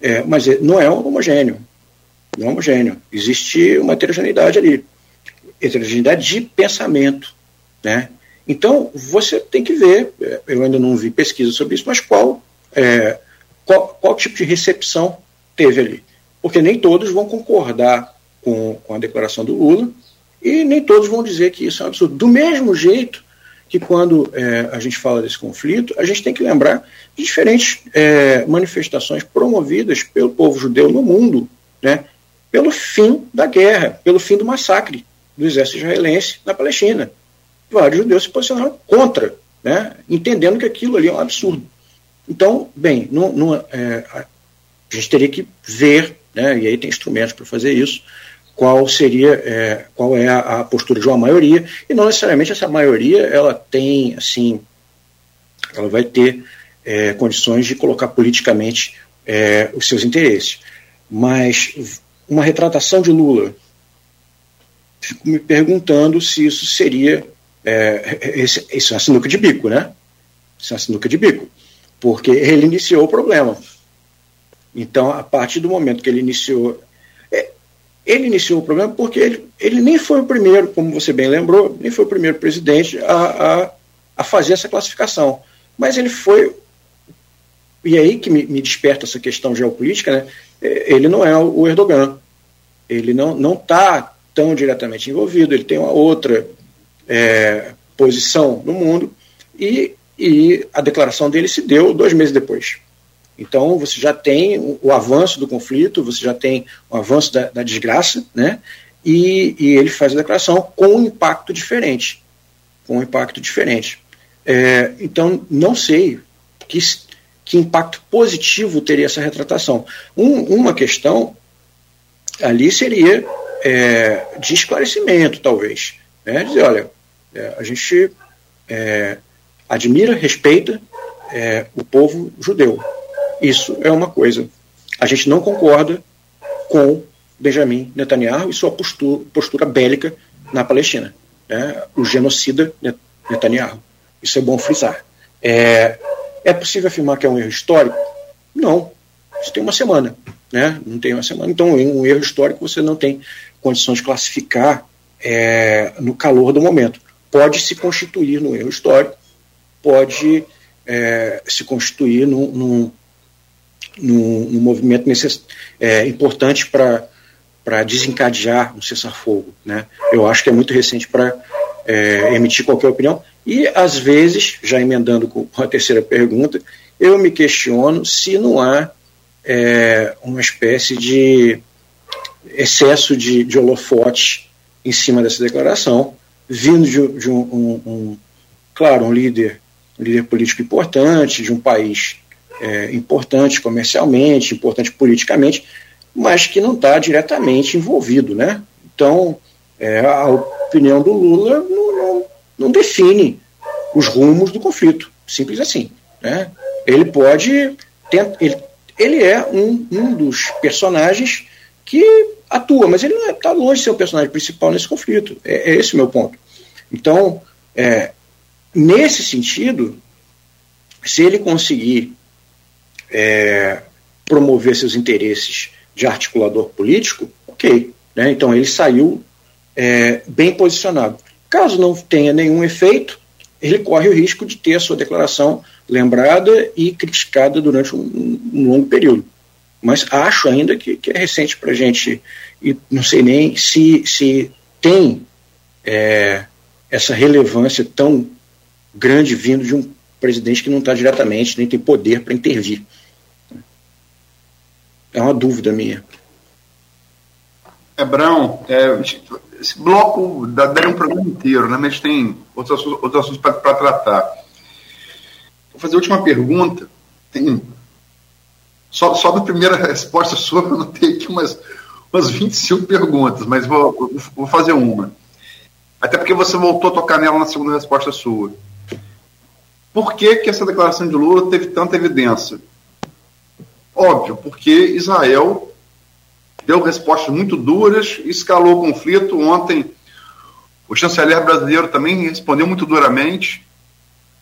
é, mas não é homogêneo. Não é homogêneo. Existe uma heterogeneidade ali. Heterogeneidade de pensamento. Né? Então, você tem que ver, é, eu ainda não vi pesquisa sobre isso, mas qual, é, qual, qual tipo de recepção teve ali. Porque nem todos vão concordar com, com a declaração do Lula e nem todos vão dizer que isso é um absurdo. Do mesmo jeito que quando é, a gente fala desse conflito, a gente tem que lembrar de diferentes é, manifestações promovidas pelo povo judeu no mundo, né, pelo fim da guerra, pelo fim do massacre do exército israelense na Palestina. Vários judeus se posicionaram contra, né, entendendo que aquilo ali é um absurdo. Então, bem, não, é, a gente teria que ver, né, e aí tem instrumentos para fazer isso, qual seria, é, qual é a, a, postura de uma maioria, e não necessariamente essa maioria ela tem, assim, ela vai ter é, condições de colocar politicamente é, os seus interesses. Mas uma retratação de Lula, fico me perguntando se isso seria é, esse, esse é uma sinuca de bico, né? Isso é uma sinuca de bico, porque ele iniciou o problema. Então, a partir do momento que ele iniciou ele iniciou o problema porque ele, ele nem foi o primeiro, como você bem lembrou, nem foi o primeiro presidente a, a, a fazer essa classificação. Mas ele foi. E é aí que me, me desperta essa questão geopolítica, né? É, ele não é o Erdogan. Ele não está tão diretamente envolvido, ele tem uma outra é, posição no mundo, e, e a declaração dele se deu dois meses depois. Então, você já tem o, avanço do conflito, você já tem o avanço da, da desgraça, né? E, e, ele faz a declaração com um impacto diferente. Com um impacto diferente. É, então, não sei que, que impacto positivo teria essa retratação. Um, uma questão ali seria é, de esclarecimento, talvez. Né? Dizer, olha, é, a gente é, admira, respeita é, o povo judeu. Isso é uma coisa. A gente não concorda com Benjamin Netanyahu e sua postura, postura bélica na Palestina. Né? O genocida Netanyahu. Isso é bom frisar. É, é possível afirmar que é um erro histórico? Não. Isso tem uma semana. Né? Não tem uma semana. Então, um erro histórico você não tem condições de classificar é, no calor do momento. Pode se constituir num erro histórico, pode é, se constituir num, num, num, num movimento necess, é, importante para desencadear um cessar-fogo. Né? Eu acho que é muito recente para é, emitir qualquer opinião. E, às vezes, já emendando com a terceira pergunta, eu me questiono se não há é, uma espécie de excesso de, de holofote em cima dessa declaração, vindo de, de um, um, um, claro, um líder, um líder político importante, de um país é, importante comercialmente, importante politicamente, mas que não está diretamente envolvido. Né? Então, é, a opinião do Lula não, não, não, define os rumos do conflito, simples assim. Né? Ele pode. ele, ele é um, um dos personagens que atua, mas ele está longe de ser o personagem principal nesse conflito. É, é esse o meu ponto. Então, é, nesse sentido, se ele conseguir é, promover seus interesses de articulador político, ok. Né? Então ele saiu é, bem posicionado. Caso não tenha nenhum efeito, ele corre o risco de ter a sua declaração lembrada e criticada durante um, um longo período. Mas acho ainda que, que é recente para a gente, e não sei nem se, se tem é, essa relevância tão grande vindo de um presidente que não está diretamente, nem tem poder para intervir. É uma dúvida minha. Hebrão, é, esse bloco daria um programa inteiro, né? mas tem outros assuntos, outros assuntos para tratar. Vou fazer a última pergunta. Tem Só, só da primeira resposta sua, eu notei aqui umas, umas 25 perguntas, mas vou, vou fazer uma. Até porque você voltou a tocar nela na segunda resposta sua. Por que, que essa declaração de Lula teve tanta evidência? Óbvio, porque Israel deu respostas muito duras, escalou o conflito. Ontem, o chanceler brasileiro também respondeu muito duramente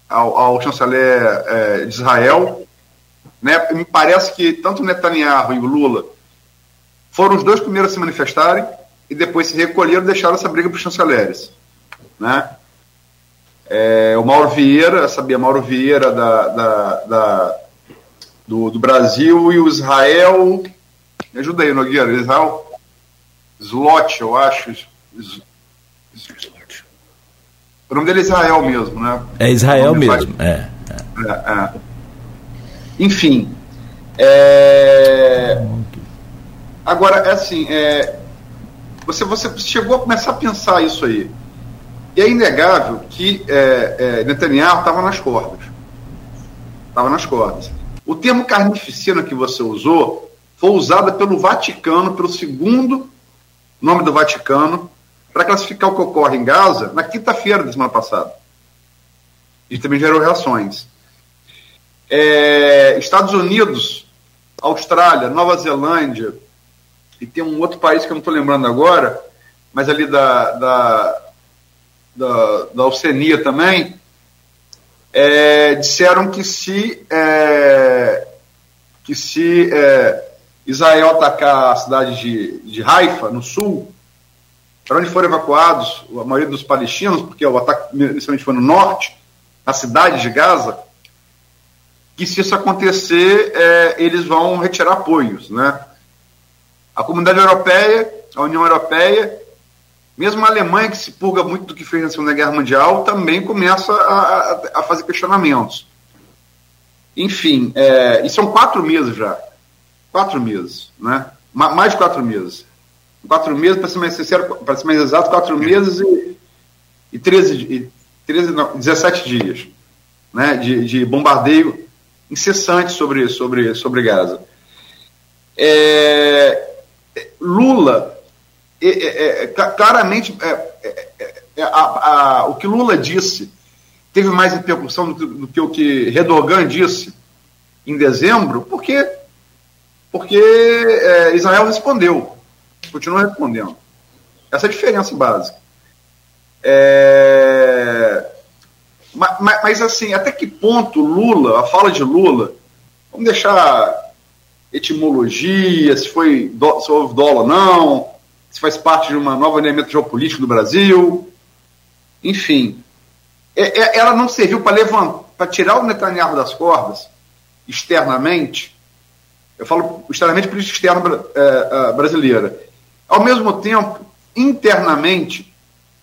ao, ao chanceler é, de Israel. Né? Me parece que tanto Netanyahu e o Lula foram os dois primeiros a se manifestarem e depois se recolheram e deixaram essa briga para os chanceleres. Né? É, o Mauro Vieira, sabia, Mauro Vieira da, da, da do, do, Brasil e o Israel. Me ajuda aí, Nogueira. Israel Slot, eu acho. O nome dele é Israel mesmo, né? É Israel mesmo, é, é. é, é. Enfim. É... Agora, é assim, é... Você, você chegou a começar a pensar isso aí. E é inegável que é, é, Netanyahu estava nas cordas. Estava nas cordas. O termo carnificina que você usou foi usado pelo Vaticano, pelo segundo nome do Vaticano, para classificar o que ocorre em Gaza na quinta-feira da semana passada. E também gerou reações. É, Estados Unidos, Austrália, Nova Zelândia, e tem um outro país que eu não estou lembrando agora, mas ali da, da da, da Oceania também, é, disseram que se, é, que se é, Israel atacar a cidade de, de Haifa, no sul, para onde foram evacuados a maioria dos palestinos, porque o ataque inicialmente foi no norte, na cidade de Gaza, que se isso acontecer, é, eles vão retirar apoios. Né? A comunidade europeia, a União Europeia, mesmo a Alemanha, que se purga muito do que fez na Segunda Guerra Mundial, também começa a, a, fazer questionamentos. Enfim, é, e são quatro meses já. Quatro meses, né? mais de quatro meses. Quatro meses, para ser mais sincero, para ser mais exato, quatro meses e, e, 13, e 13 não, 17 dias né? de, de bombardeio incessante sobre, sobre, sobre Gaza. É, Lula é, é, é, claramente é, é, a, a, o que Lula disse teve mais repercussão do que, do que o que Redogan disse em dezembro, porque porque Israel respondeu, continua respondendo. Essa é a diferença básica. Mas, mas, assim, até que ponto Lula, a fala de Lula, vamos deixar etimologia, se foi se houve dólar ou não, se faz parte de um novo elemento geopolítico do Brasil. Enfim, é, é, ela não serviu para levantar, para tirar o Netanyahu das cordas externamente. Eu falo externamente política externa é, brasileira. Ao mesmo tempo, internamente,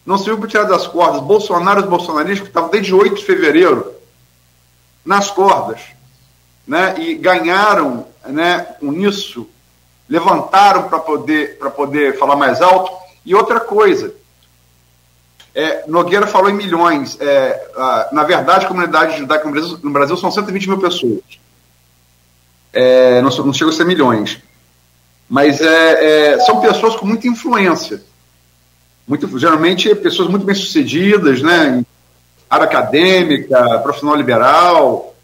não serviu para tirar das cordas Bolsonaro e os bolsonaristas que estavam desde 8 de fevereiro nas cordas, né, e ganharam né, com isso levantaram para poder, poder falar mais alto. E outra coisa, é, Nogueira falou em milhões. É, a, na verdade, a comunidade judaica no Brasil, no Brasil são 120 mil pessoas. É, não, não chega a ser milhões. Mas é, é, são pessoas com muita influência. Muito, geralmente, pessoas muito bem-sucedidas, né? área acadêmica, profissional liberal,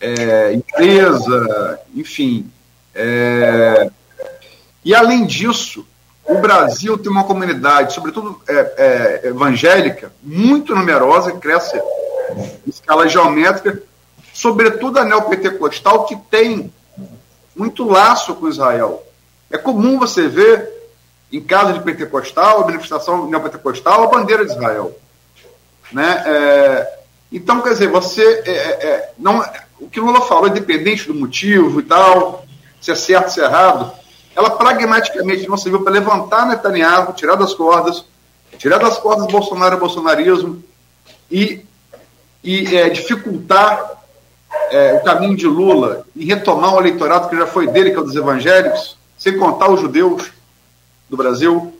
é, empresa, enfim. E, além disso, o Brasil tem uma comunidade, sobretudo é, é, evangélica, muito numerosa, que cresce em escala geométrica, sobretudo a neopentecostal, que tem muito laço com Israel. É comum você ver, em casa de pentecostal, a manifestação neopentecostal, a bandeira de Israel. Né? É, então, quer dizer, você. É, é, é não, o que Lula falou, independente do motivo e tal, se é certo, se é errado, ela pragmaticamente não serviu para levantar Netanyahu, tirar das cordas, tirar das cordas Bolsonaro e bolsonarismo e, e é, dificultar é, o caminho de Lula e retomar um eleitorado que já foi dele, que é o dos evangélicos, sem contar os judeus do Brasil?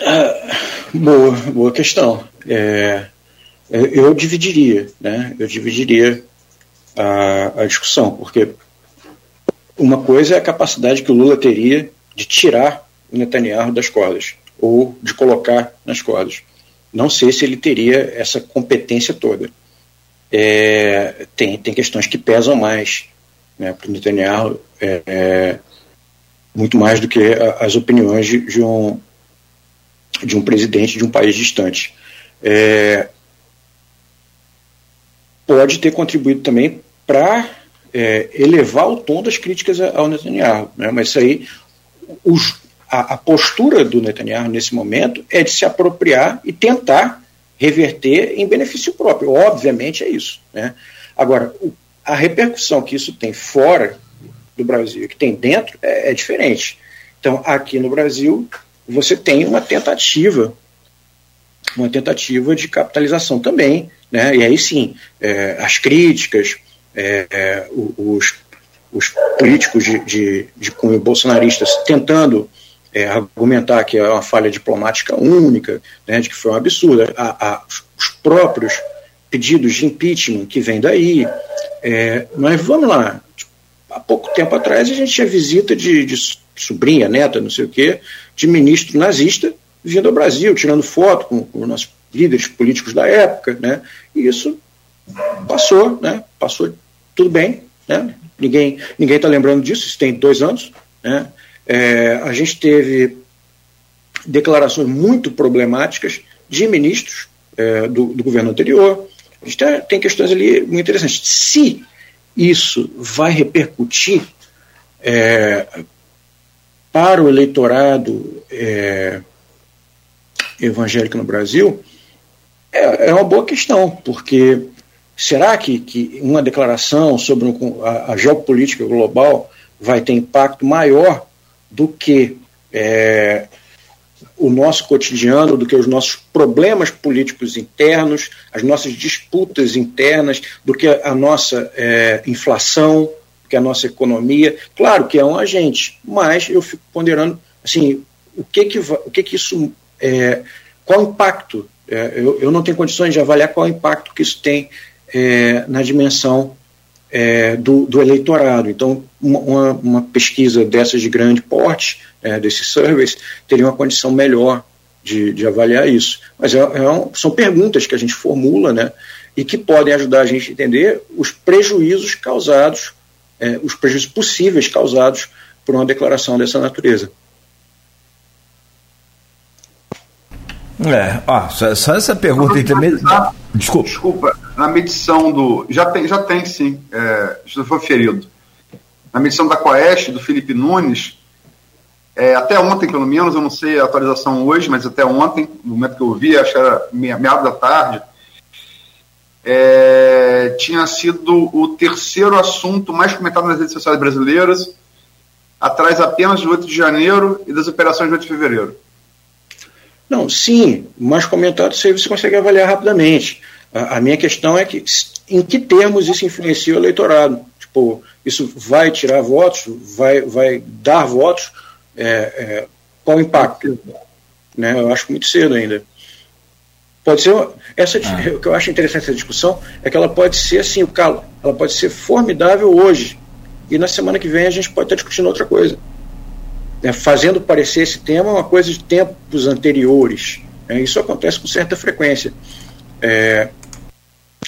Ah, boa, boa questão. É, eu dividiria, né? Eu dividiria a, a discussão, porque uma coisa é a capacidade que o Lula teria de tirar o Netanyahu das cordas, ou de colocar nas cordas. Não sei se ele teria essa competência toda. É, tem, tem questões que pesam mais né, para o Netanyahu, é, é, muito mais do que as opiniões de, de, um, de um presidente de um país distante. É, pode ter contribuído também para é, elevar o tom das críticas ao Netanyahu. Né? Mas isso aí, os, a, a, postura do Netanyahu nesse momento é de se apropriar e tentar reverter em benefício próprio. Obviamente é isso. Né? Agora, o, a repercussão que isso tem fora do Brasil e que tem dentro é, é diferente. Então, aqui no Brasil, você tem uma tentativa uma tentativa de capitalização também, né? E aí sim, é, as críticas, é, é, os, os políticos de, de, de cunho bolsonaristas tentando é, argumentar que é uma falha diplomática única, né, de que foi um absurdo. A, a, os próprios pedidos de impeachment que vem daí. É, mas vamos lá, há pouco tempo atrás a gente tinha visita de, de sobrinha, neta, não sei o quê, de ministro nazista vindo ao Brasil, tirando foto com, com os nossos líderes políticos da época, né? E isso passou, né? Passou tudo bem, né? Ninguém está lembrando disso. Isso tem dois anos, né? É, a gente teve declarações muito problemáticas de ministros é, do, do, governo anterior. A gente tem, tem, questões ali muito interessantes. Se isso vai repercutir é, para o eleitorado é, evangélico no Brasil, é, é uma boa questão, porque será que, que uma declaração sobre um, a, a, geopolítica global vai ter impacto maior do que é, o nosso cotidiano, do que os nossos problemas políticos internos, as nossas disputas internas, do que a nossa é, inflação, do que a nossa economia. Claro que é um agente, mas eu fico ponderando assim, o que que, o que, que isso é, qual o impacto? É, eu, eu, não tenho condições de avaliar qual o impacto que isso tem é, na dimensão é, do, do, eleitorado. Então, uma, uma, pesquisa dessas de grande porte, é, desses surveys, teria uma condição melhor de, de avaliar isso. Mas é, é um, são perguntas que a gente formula né, e que podem ajudar a gente a entender os prejuízos causados, é, os prejuízos possíveis causados por uma declaração dessa natureza. É, ó, só, só essa pergunta aí também. Desculpa. Desculpa, na medição do. Já tem, já tem sim, é, isso foi ferido. Na medição da Coeste, do Felipe Nunes, é, até ontem, pelo menos, eu não sei a atualização hoje, mas até ontem, no momento que eu vi, acho que era meia da tarde, é, tinha sido o terceiro assunto mais comentado nas redes sociais brasileiras, atrás apenas do 8 de janeiro e das operações do 8 de fevereiro. Não, sim, mais comentado isso você consegue avaliar rapidamente. A, a, minha questão é que em que termos isso influencia o eleitorado? Tipo, isso vai tirar votos, vai, vai dar votos? É, é, qual o impacto? Né? Eu acho muito cedo ainda. Pode ser essa ah. o que eu acho interessante essa discussão é que ela pode ser assim o calo, ela pode ser formidável hoje e na semana que vem a gente pode estar discutindo outra coisa né, fazendo parecer esse tema uma coisa de tempos anteriores. Né, isso acontece com certa frequência. É,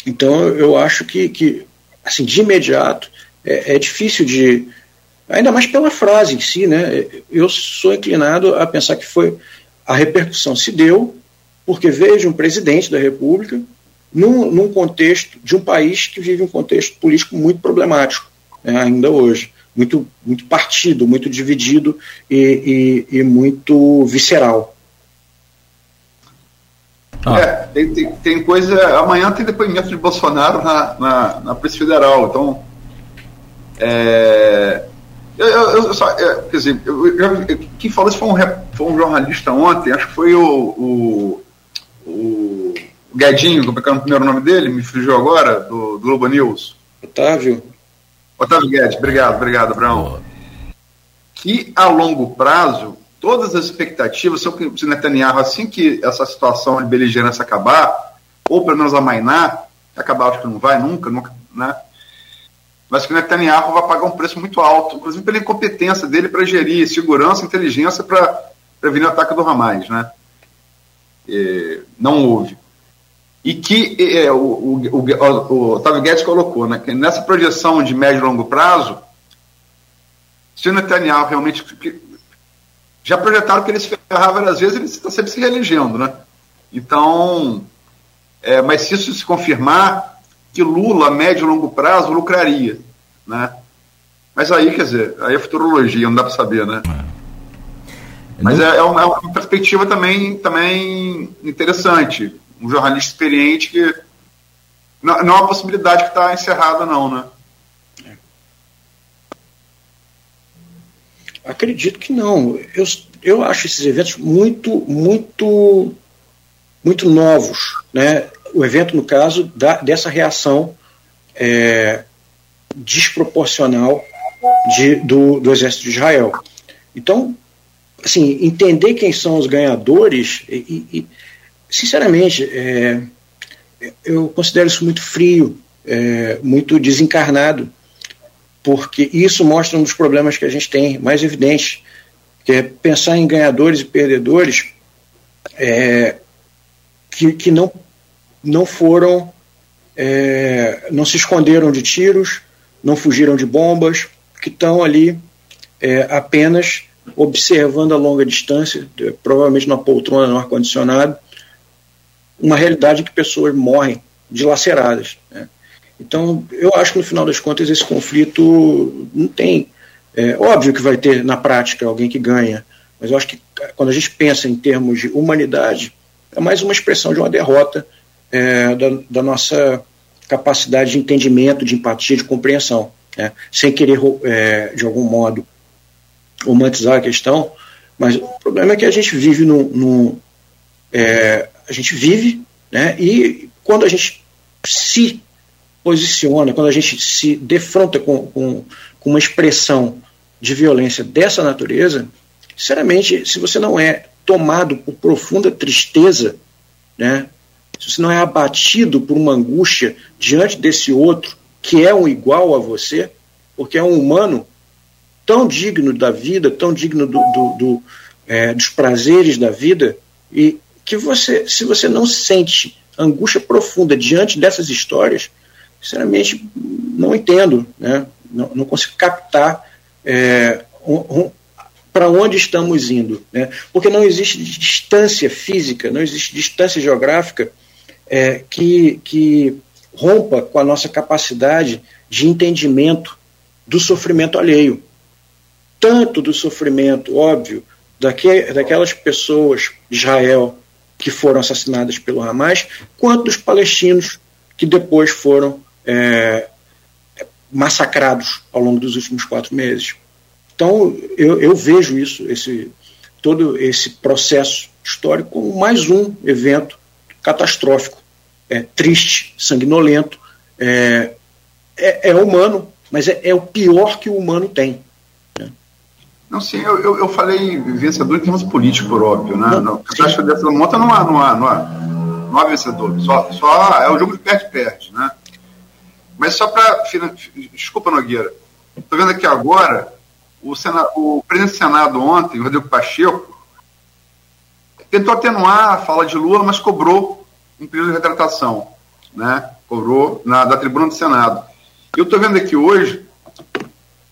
então eu acho que, que assim, de imediato é, é, difícil de. Ainda mais pela frase em si, né? Eu sou inclinado a pensar que foi a repercussão se deu porque vejo um presidente da República num, num contexto de um país que vive um contexto político muito problemático né, ainda hoje muito, muito partido, muito dividido e, e, e muito visceral. Ah. É, tem, tem, tem, coisa. Amanhã tem depoimento de Bolsonaro na, na, na Polícia Federal. Então. É, eu, eu, eu só, é, quer dizer, eu, quem falou isso foi um, foi um, jornalista ontem, acho que foi o, o, o Guedinho, como é que é o primeiro nome dele? Me fugiu agora, do, do Globo News. Otávio. Otávio Guedes, obrigado, obrigado, Brão. Que a longo prazo, todas as expectativas são que Netanyahu, assim que essa situação de beligerância acabar, ou pelo menos amainar, acabar acho que não vai nunca, nunca, né? mas que o Netanyahu vai pagar um preço muito alto, inclusive pela incompetência dele para gerir segurança e inteligência para prevenir o ataque do Hamas. Né? E não houve. E que é, o, o, o, o, Otávio Guedes colocou, né, que nessa projeção de médio e longo prazo, se o Netanyahu realmente. Já projetaram que ele se ferrava várias vezes, ele está sempre se reelegendo, né? Então, é, mas se isso se confirmar, que Lula, a médio e longo prazo, lucraria, né? Mas aí, quer dizer, aí é futurologia, não dá para saber, né? É. Mas é, é, uma, é, uma, perspectiva também, também interessante. Um jornalista experiente que não, não é uma possibilidade que está encerrada, não, né? Acredito que não. Eu, eu acho esses eventos muito, muito, muito novos. Né? O evento, no caso, da, dessa reação é, desproporcional de, do, do exército de Israel. Então, assim, entender quem são os ganhadores, e, e sinceramente, é, eu considero isso muito frio, é, muito desencarnado porque isso mostra um dos problemas que a gente tem mais evidentes, que é pensar em ganhadores e perdedores é, que, que não, não foram, é, não se esconderam de tiros, não fugiram de bombas, que estão ali é, apenas observando a longa distância, provavelmente na poltrona, no ar-condicionado, uma realidade que pessoas morrem dilaceradas. Né? Então, eu acho que no final das contas esse conflito não tem. É óbvio que vai ter na prática alguém que ganha, mas eu acho que quando a gente pensa em termos de humanidade, é mais uma expressão de uma derrota é, da, da, nossa capacidade de entendimento, de empatia, de compreensão. Né? Sem querer, é, de algum modo, romantizar a questão, mas o problema é que a gente vive num. num é, a gente vive, né? e quando a gente se posiciona, quando a gente se defronta com, com, com uma expressão de violência dessa natureza, sinceramente, se você não é tomado por profunda tristeza, né, se você não é abatido por uma angústia diante desse outro que é um igual a você, porque é um humano tão digno da vida, tão digno do, do, do, é, dos prazeres da vida, e que você, se você não sente angústia profunda diante dessas histórias, sinceramente, não entendo, né? não, não consigo captar é, um, um, para onde estamos indo. Né? Porque não existe distância física, não existe distância geográfica é, que, que rompa com a nossa capacidade de entendimento do sofrimento alheio. Tanto do sofrimento, óbvio, daque, daquelas pessoas de Israel que foram assassinadas pelo Hamas, quanto dos palestinos que depois foram é, massacrados ao longo dos últimos quatro meses. Então, eu, eu vejo isso, esse, todo esse processo histórico, como mais um evento catastrófico, é, triste, sanguinolento, é, é, é humano, mas é, é, o pior que o humano tem. Né? Não, sim, eu, eu, eu, falei vencedor em termos políticos, por óbvio. Né? Não, que dessa monta não há, não há, não há, não há vencedor. Só, só é o jogo de perde-perde. Né? Mas só para. Desculpa, Nogueira. Estou vendo aqui agora, o, Senado, o presidente do Senado ontem, Rodrigo Pacheco, tentou atenuar a fala de Lula, mas cobrou um período de retratação. Né? Cobrou na, da tribuna do Senado. Eu estou vendo aqui hoje,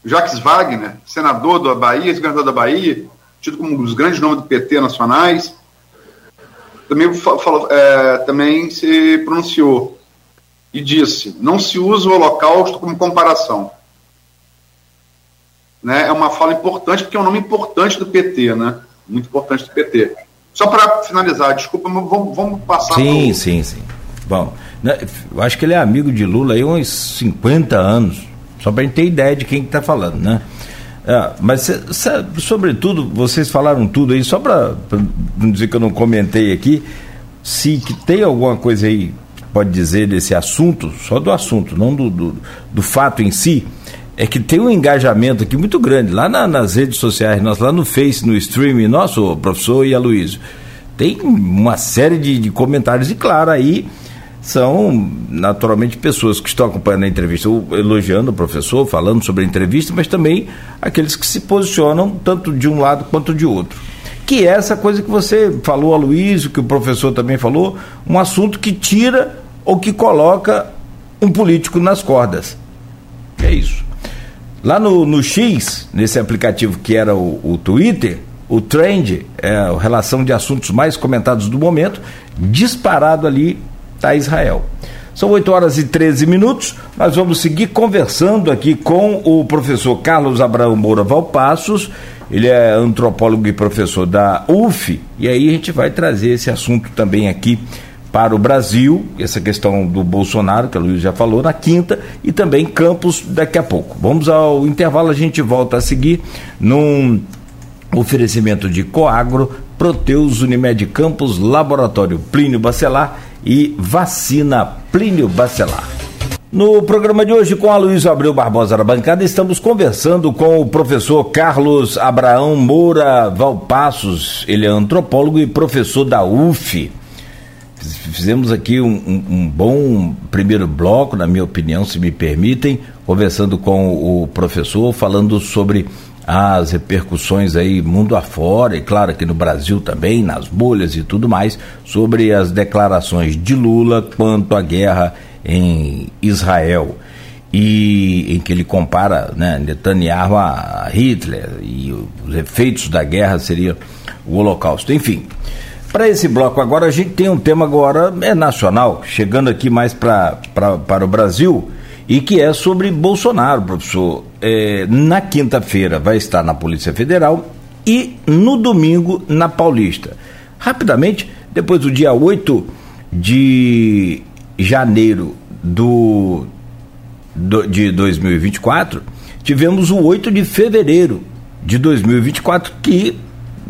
Jacques Wagner, senador da Bahia, ex-governador da Bahia, tido como um dos grandes nomes do PT nacionais, também, falou, é, também se pronunciou e disse: não se usa o Holocausto como comparação. Né? É uma fala importante, porque é um nome importante do PT, né? Muito importante do PT. Só para finalizar, desculpa, mas vamos, vamos passar. Sim, pro... sim, sim. Bom, né, eu acho que ele é amigo de Lula aí uns 50 anos, só para a gente ter ideia de quem está falando, né? É, mas, sobretudo, vocês falaram tudo aí, só para não dizer que eu não comentei aqui, se que tem alguma coisa aí pode dizer desse assunto, só do assunto, não do, do, do fato em si, é que tem um engajamento aqui muito grande lá na, nas redes sociais, nós lá no Face, no streaming, nosso professor e Aloysio, tem uma série de, de comentários, e claro, aí são naturalmente pessoas que estão acompanhando a entrevista, elogiando o professor, falando sobre a entrevista, mas também aqueles que se posicionam tanto de um lado quanto de outro. Que é essa coisa que você falou, Aloysio, que o professor também falou, um assunto que tira ou que coloca um político nas cordas. É isso. Lá no, no X, nesse aplicativo que era o, o Twitter, o trend, é a relação de assuntos mais comentados do momento, disparado ali está Israel. São 8 horas e 13 minutos. Nós vamos seguir conversando aqui com o professor Carlos Abraão Moura Valpassos. Ele é antropólogo e professor da UF. E aí a gente vai trazer esse assunto também aqui para o Brasil, essa questão do Bolsonaro, que a Luiz já falou, na quinta, e também Campos daqui a pouco. Vamos ao intervalo, a gente volta a seguir num oferecimento de Coagro, Proteus Unimed Campos, Laboratório Plínio Bacelar e vacina Plínio Bacelar. No programa de hoje, com a Luiz Abreu Barbosa da bancada, estamos conversando com o professor Carlos Abraão Moura Valpassos. Ele é antropólogo e professor da UF. Fizemos aqui um, um, um bom primeiro bloco, na minha opinião, se me permitem, conversando com o professor, falando sobre as repercussões aí mundo afora, e claro aqui no Brasil também, nas bolhas e tudo mais, sobre as declarações de Lula quanto à guerra em Israel. E em que ele compara né, Netanyahu a Hitler e os efeitos da guerra seria o Holocausto. Enfim, para esse bloco agora a gente tem um tema agora é nacional, chegando aqui mais pra, pra, para o Brasil e que é sobre Bolsonaro, professor. É, na quinta-feira vai estar na Polícia Federal e no domingo na Paulista. Rapidamente, depois do dia 8 de janeiro do, do, de 2024, tivemos o 8 de fevereiro de 2024, que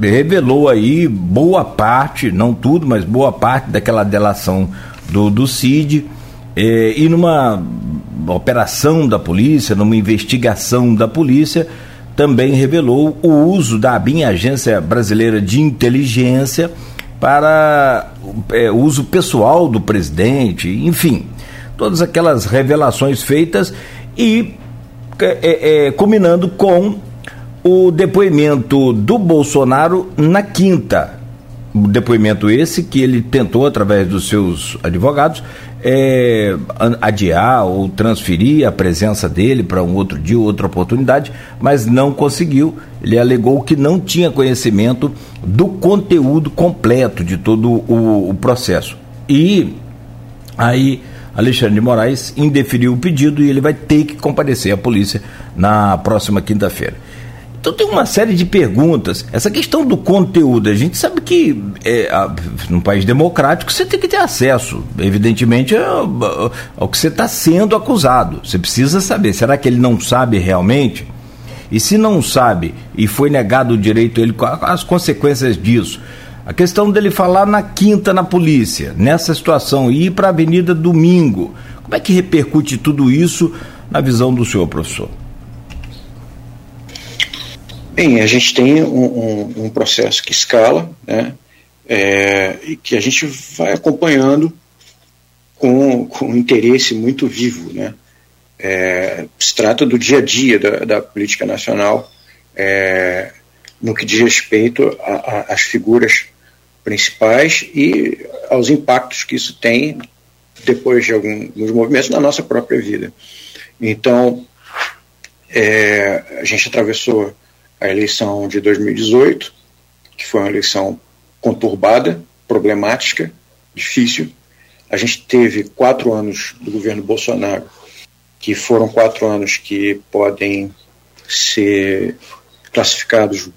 revelou aí boa parte, não tudo, mas boa parte daquela delação do, do CID. É, e numa operação da polícia, numa investigação da polícia, também revelou o uso da ABIN, Agência Brasileira de Inteligência, para é, uso pessoal do presidente, enfim, todas aquelas revelações feitas e é, é culminando com o depoimento do Bolsonaro na quinta. O depoimento esse que ele tentou, através dos seus advogados, é, adiar ou transferir a presença dele para um outro dia, outra oportunidade, mas não conseguiu. Ele alegou que não tinha conhecimento do conteúdo completo de todo o, o processo. E aí Alexandre de Moraes indeferiu o pedido e ele vai ter que comparecer à polícia na próxima quinta-feira. Então tem uma série de perguntas. Essa questão do conteúdo, a gente sabe que é, a, num país democrático você tem que ter acesso, evidentemente, ao, ao que você está sendo acusado. Você precisa saber, será que ele não sabe realmente? E se não sabe e foi negado o direito ele, as consequências disso? A questão dele falar na quinta na polícia, nessa situação, e ir para a avenida domingo. Como é que repercute tudo isso na visão do senhor, professor? Bem, a gente tem um, um, um processo que escala, né, é, e que a gente vai acompanhando com, com um interesse muito vivo. Né. É, se trata do dia a dia da, da política nacional é, no que diz respeito às figuras principais e aos impactos que isso tem depois de alguns movimentos na nossa própria vida. Então, é, a gente atravessou a eleição de 2018, que foi uma eleição conturbada, problemática, difícil. A gente teve quatro anos do governo Bolsonaro, que foram quatro anos que podem ser classificados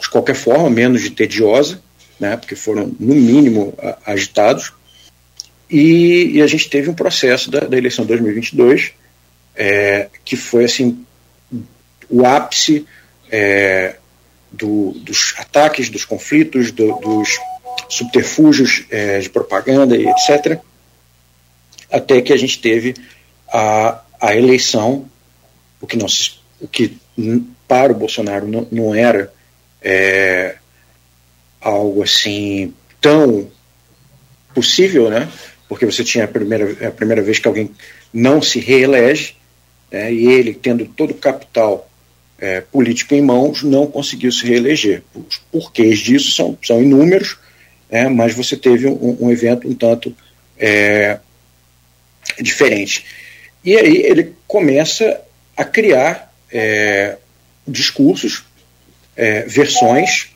de qualquer forma, menos de tediosa, né, porque foram, no mínimo, agitados. E, e a gente teve um processo da, da eleição de 2022 é, que foi assim o ápice é, do, dos ataques, dos conflitos, do, dos subterfúgios é, de propaganda e etc., até que a gente teve a, a eleição, o que, não se, o que para o Bolsonaro não, não era é, algo assim tão possível, né? porque você tinha a primeira, a primeira vez que alguém não se reelege, né, e ele, tendo todo o capital é, político em mãos, não conseguiu se reeleger. Os porquês disso são, são inúmeros, é, mas você teve um, um evento um tanto é, diferente. E aí ele começa a criar é, discursos, é, versões,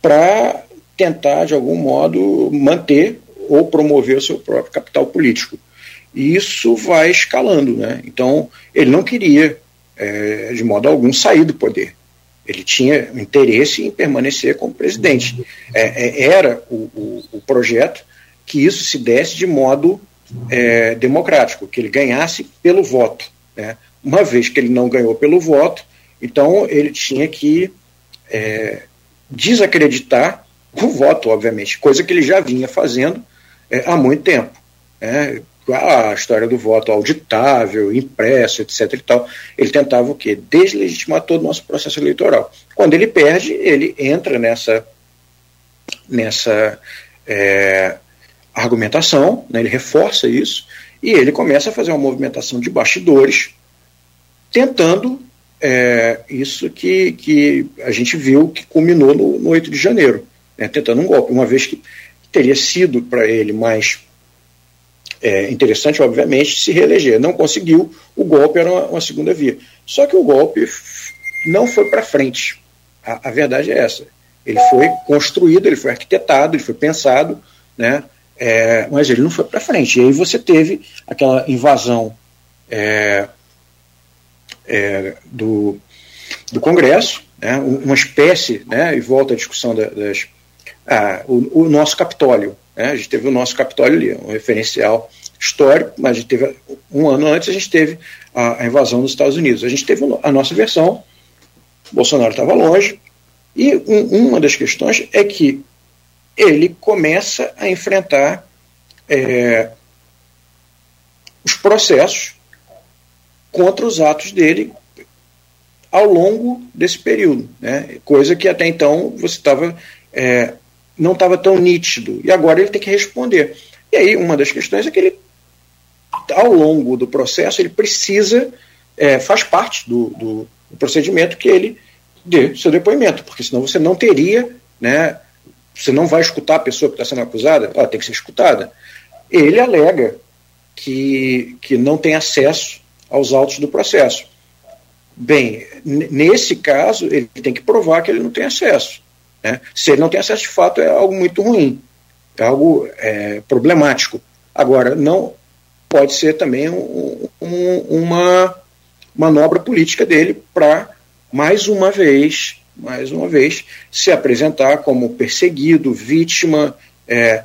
para tentar, de algum modo, manter ou promover o seu próprio capital político. E isso vai escalando. Né? Então, ele não queria, é, de modo algum, sair do poder. Ele tinha interesse em permanecer como presidente. É, é, era o, o, o, projeto que isso se desse de modo é, democrático, que ele ganhasse pelo voto. Né? Uma vez que ele não ganhou pelo voto, então ele tinha que é, desacreditar o voto, obviamente, coisa que ele já vinha fazendo é, há muito tempo. Né? A história do voto auditável, impresso, etc. e tal, ele tentava o quê? Deslegitimar todo o nosso processo eleitoral. Quando ele perde, ele entra nessa, nessa é, argumentação, né? ele reforça isso, e ele começa a fazer uma movimentação de bastidores, tentando é, isso que, que a gente viu que culminou no, no 8 de janeiro, né, tentando um golpe, uma vez que teria sido para ele mais é, interessante, obviamente, se reeleger. Não conseguiu, o golpe era uma, uma segunda via. Só que o golpe não foi para frente. A, a, verdade é essa. Ele foi construído, ele foi arquitetado, ele foi pensado, né, é, mas ele não foi para frente. E aí você teve aquela invasão é, é, do, do Congresso, né, uma espécie, né, e volta à discussão das. Ah, o, o, nosso Capitólio. Né, a gente teve o nosso Capitólio ali, um referencial histórico, mas a gente teve, um ano antes a gente teve a, invasão dos Estados Unidos. A gente teve a nossa versão, Bolsonaro estava longe, e um, uma das questões é que ele começa a enfrentar é, os processos contra os atos dele ao longo desse período, né? coisa que até então você estava é, não estava tão nítido e agora ele tem que responder. E aí uma das questões é que ele ao longo do processo ele precisa é, faz parte do, do, do, procedimento que ele dê seu depoimento, porque senão você não teria, né? Você não vai escutar a pessoa que está sendo acusada, ela tem que ser escutada. Ele alega que, que não tem acesso aos autos do processo. Bem, nesse caso, ele tem que provar que ele não tem acesso. Né? Se ele não tem acesso de fato, é algo muito ruim, é algo é, problemático. Agora, não pode ser também um, um, uma manobra política dele para, mais uma vez, mais uma vez, se apresentar como perseguido, vítima, é,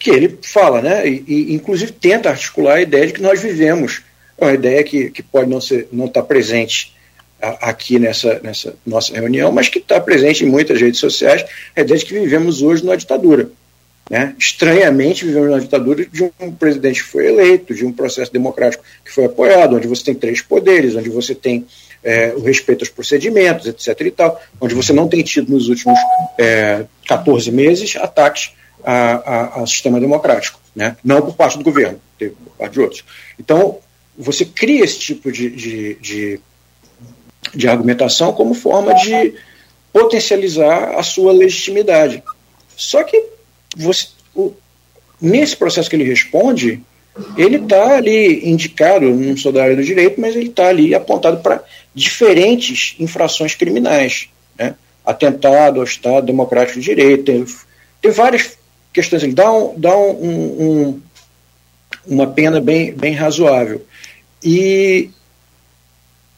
que ele fala, né? E, e, inclusive tenta articular a ideia de que nós vivemos, uma ideia que, que pode não ser não estar tá presente aqui nessa, nessa nossa reunião, mas que está presente em muitas redes sociais, a ideia de que vivemos hoje numa ditadura. Né? Estranhamente, vivemos numa ditadura de um presidente que foi eleito, de um processo democrático que foi apoiado, onde você tem três poderes, onde você tem é, o respeito aos procedimentos, etc. e tal, onde você não tem tido nos últimos é, 14 meses ataques a, a, ao sistema democrático, né? não por parte do governo, por parte de outros. Então, você cria esse tipo de, de, de, de argumentação como forma de potencializar a sua legitimidade. Só que você, o, nesse processo que ele responde, ele está ali indicado, não sou da área do direito, mas ele está ali apontado para diferentes infrações criminais. Né? Atentado ao Estado Democrático de Direito, tem, tem várias questões, ele dá, um, dá um, um, uma pena bem, bem razoável. E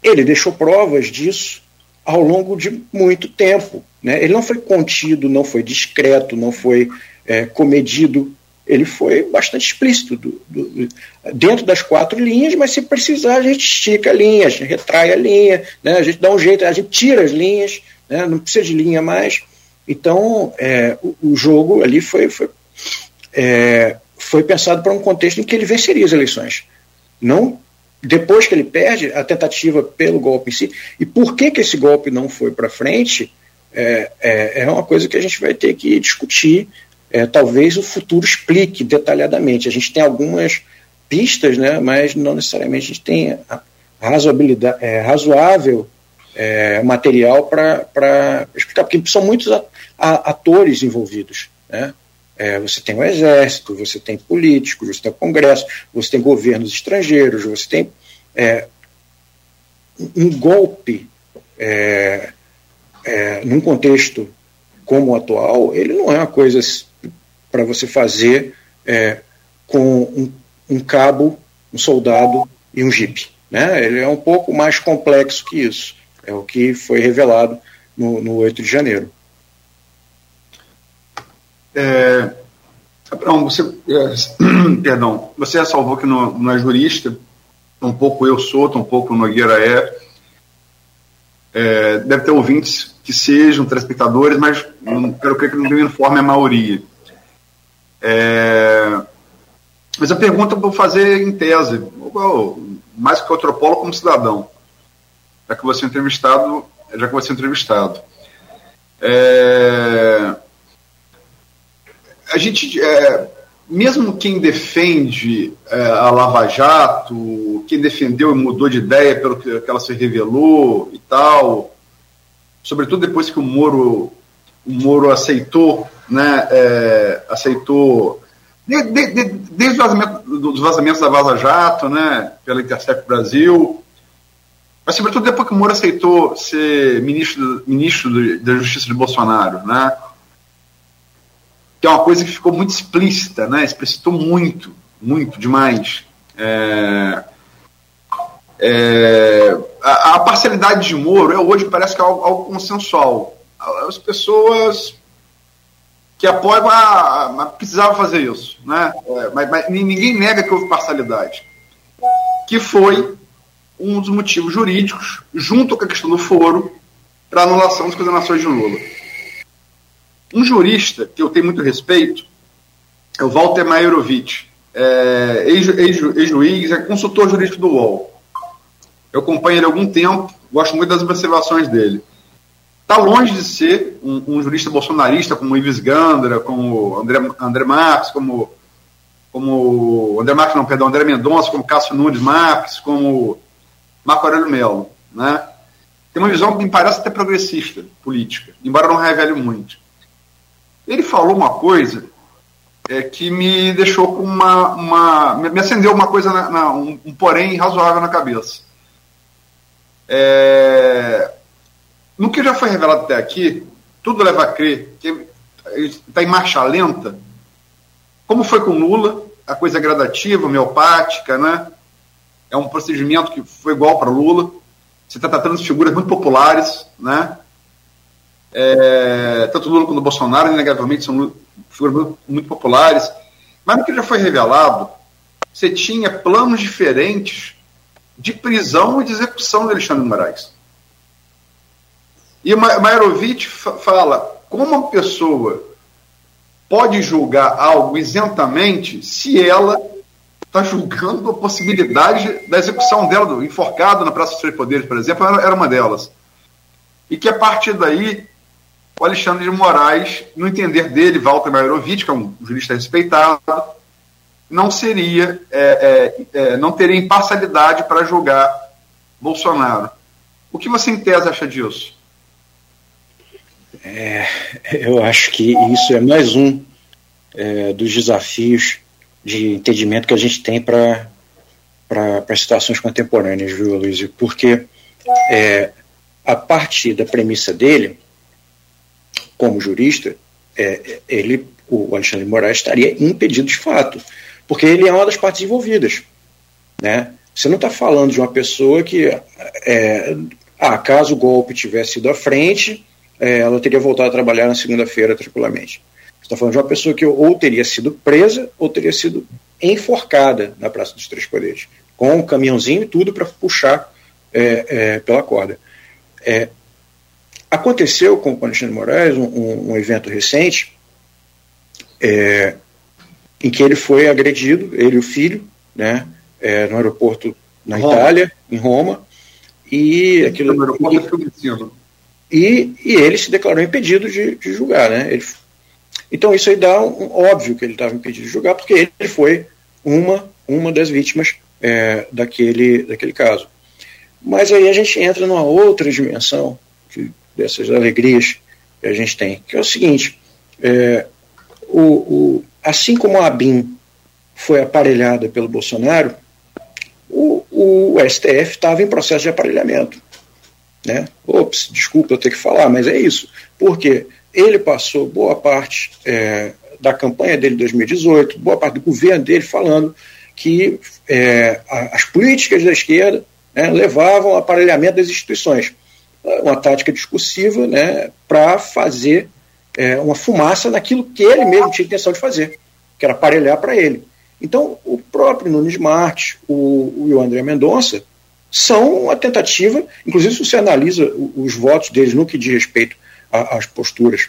ele deixou provas disso ao longo de muito tempo. Né? Ele não foi contido, não foi discreto, não foi é, comedido. Ele foi bastante explícito do, do, dentro das quatro linhas, mas se precisar a gente estica a linha, a gente retrai a linha, né? a gente dá um jeito, a gente tira as linhas, né? não precisa de linha mais. Então, é, o, o, jogo ali foi, foi, é, foi pensado para um contexto em que ele venceria as eleições. Não depois que ele perde a tentativa pelo golpe em si. E por que, que esse golpe não foi para frente é, é, é, uma coisa que a gente vai ter que discutir é, talvez o futuro explique detalhadamente. A gente tem algumas pistas, né, mas não necessariamente a gente tem razoabilidade, é, razoável é, material para explicar, porque são muitos atores envolvidos. Né? É, você tem o exército, você tem políticos, você tem o Congresso, você tem governos estrangeiros, você tem é, um golpe é, é, num contexto como o atual, ele não é uma coisa para você fazer é, com um, um, cabo, um soldado e um jipe. Né? Ele é um pouco mais complexo que isso. É o que foi revelado no, no 8 de janeiro. É, você, é, <clears throat> perdão, você salvou que não, não é jurista, tampouco eu sou, tampouco o Nogueira é. é. Deve ter ouvintes que sejam telespectadores, mas não, quero crer que não é a maioria. É, mas a pergunta eu vou fazer em tese, mais que antropólogo como cidadão, já que você é entrevistado, já que você é entrevistado. É, a gente, é, mesmo quem defende é, a Lava Jato, quem defendeu e mudou de ideia pelo que, que ela se revelou e tal, sobretudo depois que o Moro, o Moro aceitou, né, é, aceitou de, de, de, desde os vazamentos, vazamentos da Vaza Jato, né, pela Intercept Brasil, mas sobretudo depois que o Moro aceitou ser ministro, ministro da Justiça de Bolsonaro, né, que é uma coisa que ficou muito explícita, né? Explicitou muito, muito demais. É, é, a, a, parcialidade de Moro é, hoje parece que é algo, algo consensual. As pessoas que apoiam a, a, precisavam fazer isso, né? É, mas, mas, ninguém nega que houve parcialidade, que foi um dos motivos jurídicos, junto com a questão do foro, para anulação das condenações de Lula. Um jurista que eu tenho muito respeito é o Walter Mairovich, é, ex-juiz, é consultor jurídico do UOL. Eu acompanho ele há algum tempo, gosto muito das observações dele. Está longe de ser um, um, jurista bolsonarista como Ives Gandra, como André, André Marques, como, como André Marques, não, perdão, André Mendonça, como Cássio Nunes Marques, como Marco Aurélio Melo. Né? Tem uma visão que me parece até progressista, política, embora não revele muito. Ele falou uma coisa é, que me deixou com uma, uma. me acendeu uma coisa, na, na, um, um, porém razoável na cabeça. É, no que já foi revelado até aqui, tudo leva a crer que está em marcha lenta. Como foi com Lula, a coisa é gradativa, homeopática, né? É um procedimento que foi igual para Lula. Você está tratando de figuras muito populares, né? É, tanto Lula quanto Bolsonaro, inegavelmente, são figuras muito populares. Mas no que já foi revelado, você tinha planos diferentes de prisão e de execução de Alexandre de Moraes. E Mairovitch fala como uma pessoa pode julgar algo isentamente se ela está julgando a possibilidade da execução dela, do enforcado na Praça dos Três Poderes, por exemplo, era uma delas. E que a partir daí o Alexandre de Moraes, no entender dele, Walter Mairovitch, que é um jurista respeitado, não seria, é, é, é, não teria imparcialidade para julgar Bolsonaro. O que você, em tese, acha disso? É, eu acho que isso é mais um é, dos desafios de entendimento que a gente tem para as situações contemporâneas, viu, Luiz? Porque é, a partir da premissa dele, como jurista, é, ele, o Alexandre Moraes estaria impedido de fato, porque ele é uma das partes envolvidas. Né? Você não está falando de uma pessoa que, é, ah, caso o golpe tivesse ido à frente, é, ela teria voltado a trabalhar na segunda-feira tranquilamente. Você está falando de uma pessoa que ou teria sido presa ou teria sido enforcada na Praça dos Três Poderes, com um caminhãozinho e tudo para puxar é, é, pela corda. Aconteceu com o Alexandre Moraes um, um, um evento recente é, em que ele foi agredido, ele e o filho, né, é, no aeroporto na Roma. Itália, em Roma, e aquilo. No aeroporto e, e, e ele se declarou impedido de, de julgar, né? Ele, Então isso aí dá um, óbvio que ele estava impedido de julgar, porque ele foi uma, uma das vítimas é, daquele, daquele caso. Mas aí a gente entra numa outra dimensão dessas alegrias que a gente tem, que é o seguinte: é, o, o, assim como a ABIN foi aparelhada pelo Bolsonaro, o, o STF estava em processo de aparelhamento. Né? Ops, desculpa eu ter que falar, mas é isso. Porque ele passou boa parte é, da campanha dele de 2018, boa parte do governo dele falando que é, as políticas da esquerda né, levavam ao aparelhamento das instituições. Uma tática discursiva né, para fazer é, uma fumaça naquilo que ele mesmo tinha intenção de fazer, que era aparelhar para ele. Então, o próprio Nunes Martins, o, o André Mendonça, são uma tentativa, inclusive se você analisa os votos deles no que diz respeito às posturas,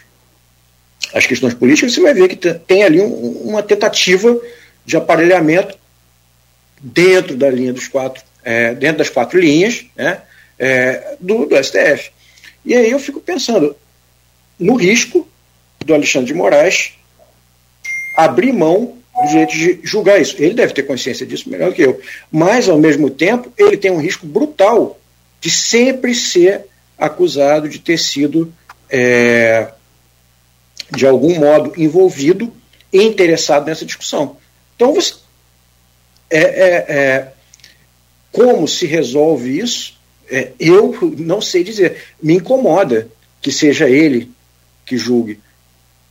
às questões políticas, você vai ver que tem ali um, uma tentativa de aparelhamento dentro da linha dos quatro, é, dentro das quatro linhas né, é, do, do STF. E aí eu fico pensando no risco do Alexandre de Moraes abrir mão do direito de julgar isso. Ele deve ter consciência disso melhor que eu. Mas, ao mesmo tempo, ele tem um risco brutal de sempre ser acusado de ter sido, é, de algum modo, envolvido e interessado nessa discussão. Então, você, é, é, é como se resolve isso? É, eu não sei dizer. Me incomoda que seja ele que julgue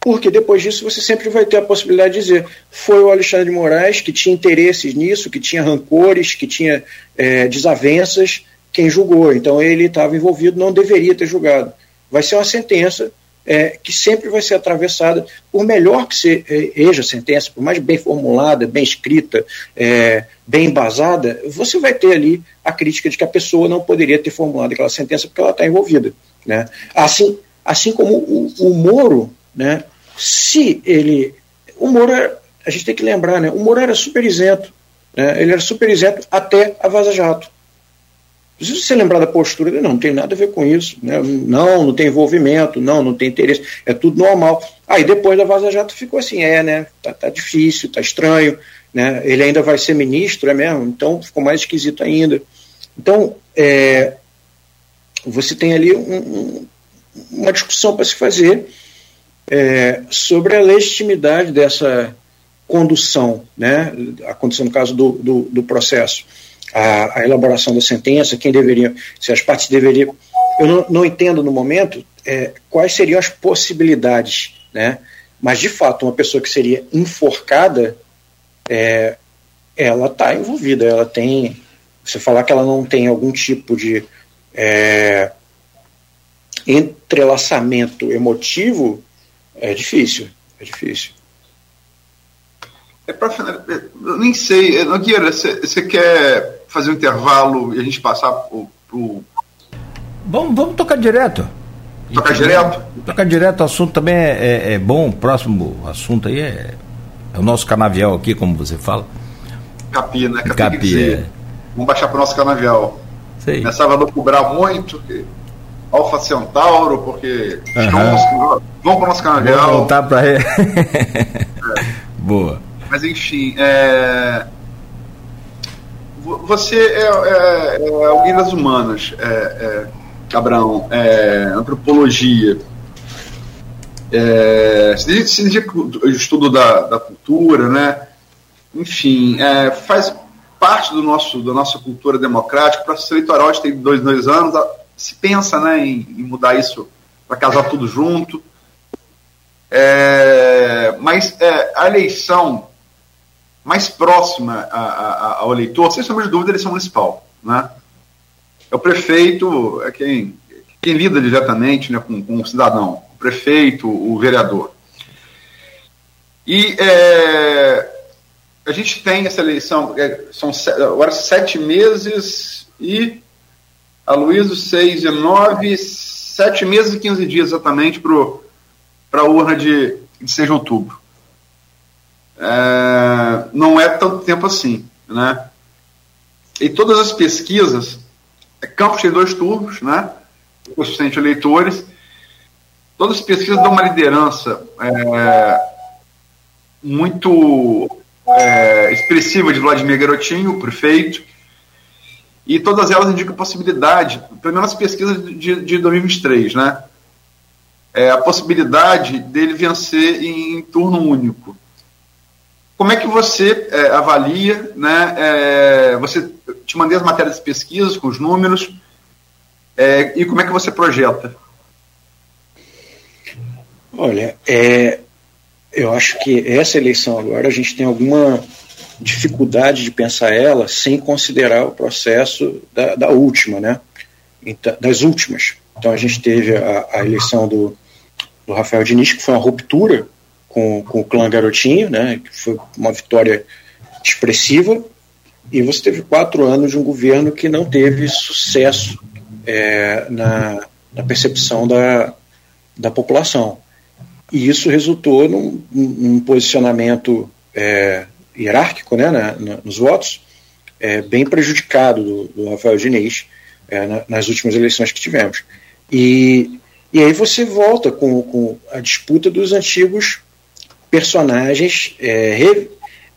porque depois disso você sempre vai ter a possibilidade de dizer foi o Alexandre de Moraes que tinha interesses nisso, que tinha rancores, que tinha é, desavenças, quem julgou. Então ele estava envolvido, não deveria ter julgado. Vai ser uma sentença é, que sempre vai ser atravessada, por melhor que seja a sentença, por mais bem formulada, bem escrita, é, bem embasada, você vai ter ali a crítica de que a pessoa não poderia ter formulado aquela sentença porque ela está envolvida. Né? Assim, assim como o, o Moro, né, se ele. O Moro, a gente tem que lembrar, né? O Moro era super isento. Né? Ele era super isento até a Vaza Jato. Preciso você lembrar da postura dele, não, não tem nada a ver com isso. Né? Não, não tem envolvimento, não, não tem interesse, é tudo normal. Aí depois da Vaza Jato ficou assim, é, né? Tá, tá difícil, tá estranho, né? Ele ainda vai ser ministro, é mesmo? Então ficou mais esquisito ainda. Então, é, você tem ali um, uma discussão para se fazer é, sobre a legitimidade dessa condução, né, a condução no caso do, do, do processo, a, a, elaboração da sentença, quem deveria, se as partes deveriam. Eu não, não entendo no momento é, quais seriam as possibilidades, né, mas de fato uma pessoa que seria enforcada, é, ela está envolvida, ela tem. Você falar que ela não tem algum tipo de é, entrelaçamento emotivo, é difícil, é difícil. É para eu nem sei, Nogueira, você quer fazer um intervalo e a gente passar pro. pro... Vamos, vamos tocar direto. Tocar direto? Tocar direto, o assunto também é, é, é bom. O próximo assunto aí é, é, o nosso canavial aqui, como você fala. Capi, né? Capi, Capi é. Vamos baixar para o nosso canavial. Sei. Começava a cobrar muito. Que... Alfa Centauro, porque uhum. vão para o nosso canal. Vamos voltar para <laughs> é. Boa. Mas enfim, é... você é, é, é, alguém das humanas, é, é, Abraão, é, antropologia. É, se, estudo da, da cultura, né? Enfim, é, faz parte do nosso, da nossa cultura democrática. O processo eleitoral tem dois, dois anos se pensa né, em, em mudar isso para casar tudo junto. É, mas é, a eleição mais próxima a, a, ao eleitor, sem sombra de dúvida, eleição municipal. Né? É o prefeito, é quem, quem lida diretamente né, com, com o cidadão, o prefeito, o vereador. E é, a gente tem essa eleição, é, são agora sete meses e a Luísa, 6 e 9, 7 meses e 15 dias exatamente para a urna de, de 6 de outubro. É, não é tanto tempo assim. Né? E todas as pesquisas, é, Campos tem dois turnos, né? o suficiente eleitores, todas as pesquisas dão uma liderança é, muito é, expressiva de Vladimir Garotinho, prefeito, e todas elas indicam possibilidade, pelo menos as pesquisas de, de 2023, né? É, a possibilidade dele vencer em, em turno único. Como é que você é, avalia, né? É, você te mandei as matérias de pesquisa com os números é, e como é que você projeta? Olha, é, eu acho que essa eleição agora a gente tem alguma dificuldade de pensar ela sem considerar o processo da, da última, né? Então, das últimas. Então a gente teve a, a eleição do, do Rafael Diniz, que foi uma ruptura com, com o clã Garotinho, né? Que foi uma vitória expressiva. E você teve quatro anos de um governo que não teve sucesso é, na, na percepção da, da população. E isso resultou num, num posicionamento é, hierárquico né, na, na, nos votos, é, bem prejudicado do, do Rafael Diniz é, na, nas últimas eleições que tivemos. E, e aí você volta com, com a disputa dos antigos personagens é, re,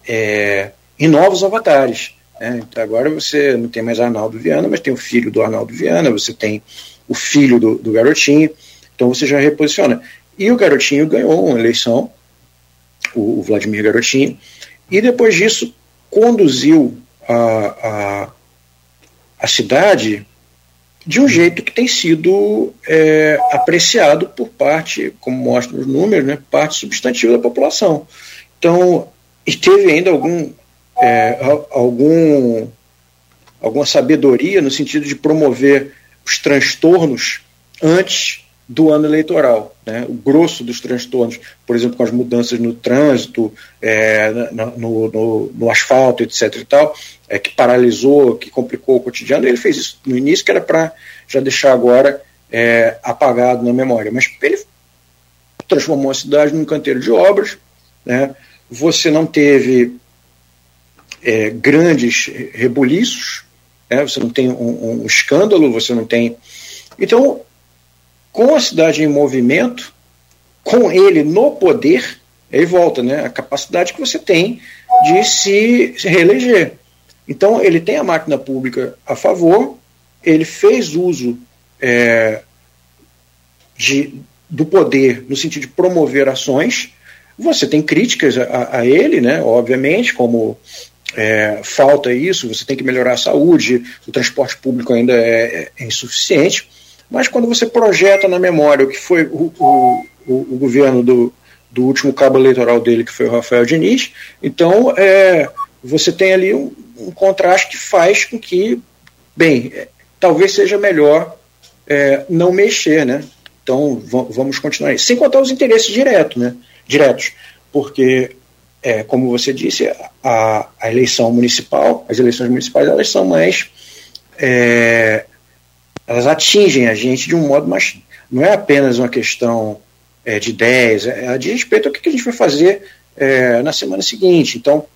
é, em novos avatares. Né? Então agora você não tem mais Arnaldo Viana, mas tem o filho do Arnaldo Viana, você tem o filho do, do garotinho, então você já reposiciona. E o garotinho ganhou uma eleição, o, o Vladimir Garotinho, e depois disso conduziu a, a, a cidade de um jeito que tem sido é, apreciado por parte, como mostram os números, né, parte substantiva da população. Então, e teve ainda algum, é, algum, alguma sabedoria no sentido de promover os transtornos antes do ano eleitoral. Né? O grosso dos transtornos, por exemplo, com as mudanças no trânsito, é, no, no, no, asfalto, etc. e tal, é, que paralisou, que complicou o cotidiano, ele fez isso no início, que era para já deixar agora é, apagado na memória. Mas ele transformou a cidade num canteiro de obras, né? você não teve é, grandes rebuliços, né? você não tem um, um escândalo, você não tem. Então, com a cidade em movimento, com ele no poder, aí volta, né? A capacidade que você tem de se, reeleger. Então, ele tem a máquina pública a favor, ele fez uso é, de, do poder no sentido de promover ações. Você tem críticas a, a ele, né? Obviamente, como é, falta isso, você tem que melhorar a saúde, o transporte público ainda é, é insuficiente. Mas quando você projeta na memória o que foi o, o, o, governo do, do último cabo eleitoral dele, que foi o Rafael Diniz, então é, você tem ali um, um contraste que faz com que, bem, é, talvez seja melhor é, não mexer, né? Então vamos continuar aí. Sem contar os interesses diretos, né? Diretos, porque é, como você disse, a, a, eleição municipal, as eleições municipais, elas são mais é, elas atingem a gente de um modo mais. Não é apenas uma questão é, de ideias, é, é de respeito ao que a gente vai fazer é, na semana seguinte. Então,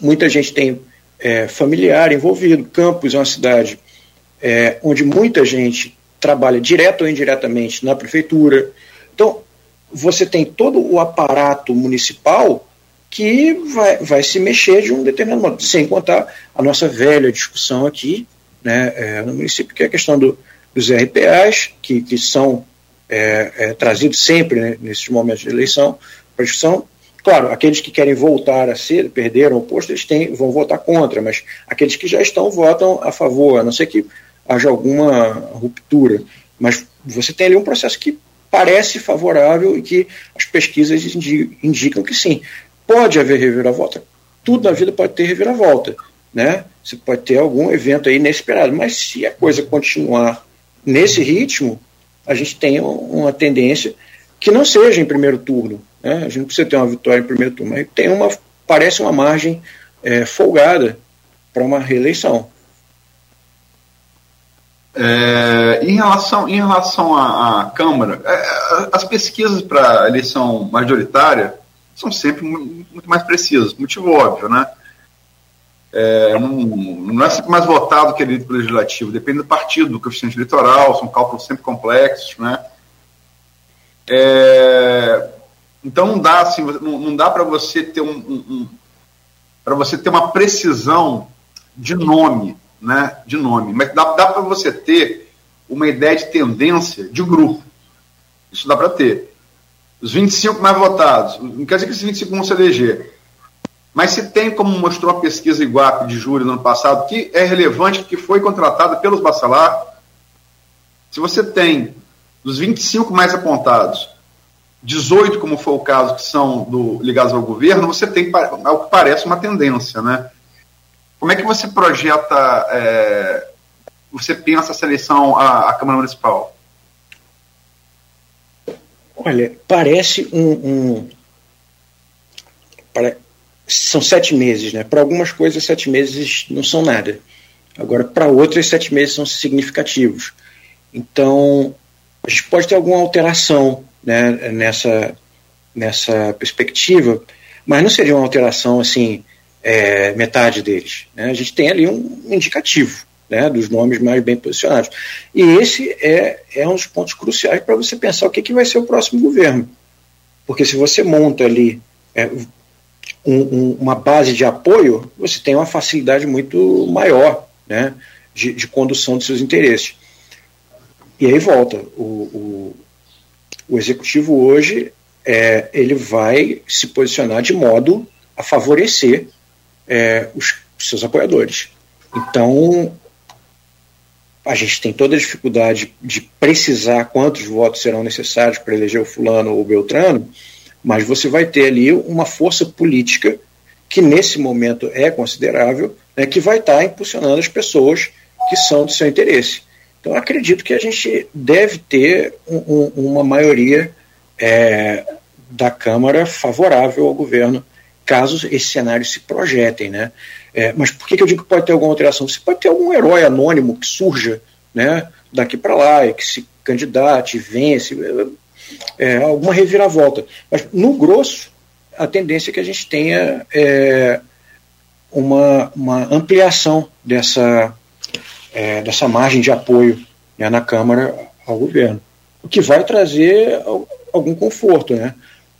muita gente tem é, familiar envolvido. Campos é uma cidade é, onde muita gente trabalha direto ou indiretamente na prefeitura. Então, você tem todo o aparato municipal que vai, vai se mexer de um determinado modo, sem contar a nossa velha discussão aqui né, é, no município, que é a questão do, dos RPAs, que, que são é, é, trazidos sempre né, nesses momentos de eleição para discussão. Claro, aqueles que querem voltar a ser, perderam o posto, eles têm, vão votar contra, mas aqueles que já estão votam a favor, a não ser que haja alguma ruptura. Mas você tem ali um processo que parece favorável e que as pesquisas indicam que sim. Pode haver reviravolta. Tudo na vida pode ter reviravolta né? Você pode ter algum evento aí inesperado, mas se a coisa continuar nesse ritmo, a gente tem uma tendência que não seja em primeiro turno, né? A gente não precisa ter uma vitória em primeiro turno, mas tem uma parece uma margem é, folgada para uma reeleição. É, em relação, em relação à, à Câmara, é, as pesquisas para eleição majoritária são sempre muito mais precisas, motivo óbvio, né? É, não, não, é sempre mais votado que eleito legislativo, depende do partido, do coeficiente eleitoral, são cálculos sempre complexos, né? É, então não dá assim, não, não dá para você ter um, um, um para você ter uma precisão de nome, né? De nome, mas dá, dá para você ter uma ideia de tendência de grupo. Isso dá para ter. Os 25 mais votados, não quer dizer que esses 25 vão se eleger. Mas se tem, como mostrou a pesquisa Iguape de julho do ano passado, que é relevante, que foi contratada pelos Bacelar, se você tem dos 25 mais apontados, 18, como foi o caso, que são do, ligados ao governo, você tem ao que parece uma tendência, né? Como é que você projeta, é, você pensa essa eleição à, à Câmara Municipal? Olha, parece um. um são sete meses, né? Para algumas coisas, sete meses não são nada. Agora, para outras, sete meses são significativos. Então, a gente pode ter alguma alteração né, nessa, nessa perspectiva, mas não seria uma alteração assim, é, metade deles. Né? A gente tem ali um indicativo né, dos nomes mais bem posicionados. E esse é, é um dos pontos cruciais para você pensar o que, que vai ser o próximo governo. Porque se você monta ali é, um, um, uma base de apoio, você tem uma facilidade muito maior né, de, de condução dos seus interesses. E aí volta. O, o, o executivo hoje é, ele vai se posicionar de modo a favorecer é, os, os seus apoiadores. Então, a gente tem toda a dificuldade de precisar quantos votos serão necessários para eleger o fulano ou o beltrano, mas você vai ter ali uma força política que nesse momento é considerável, né, que vai estar impulsionando as pessoas que são do seu interesse. Então, acredito que a gente deve ter um, um, uma maioria é, da Câmara favorável ao governo, caso esses cenários se projetem. Né? É, mas por que, que eu digo que pode ter alguma alteração? Você pode ter algum herói anônimo que surja né, daqui para lá e que se candidate, vence, é, alguma reviravolta. Mas, no grosso, a tendência é que a gente tenha é, uma, uma ampliação dessa é, dessa margem de apoio né, na Câmara ao governo. O que vai trazer algum conforto, né?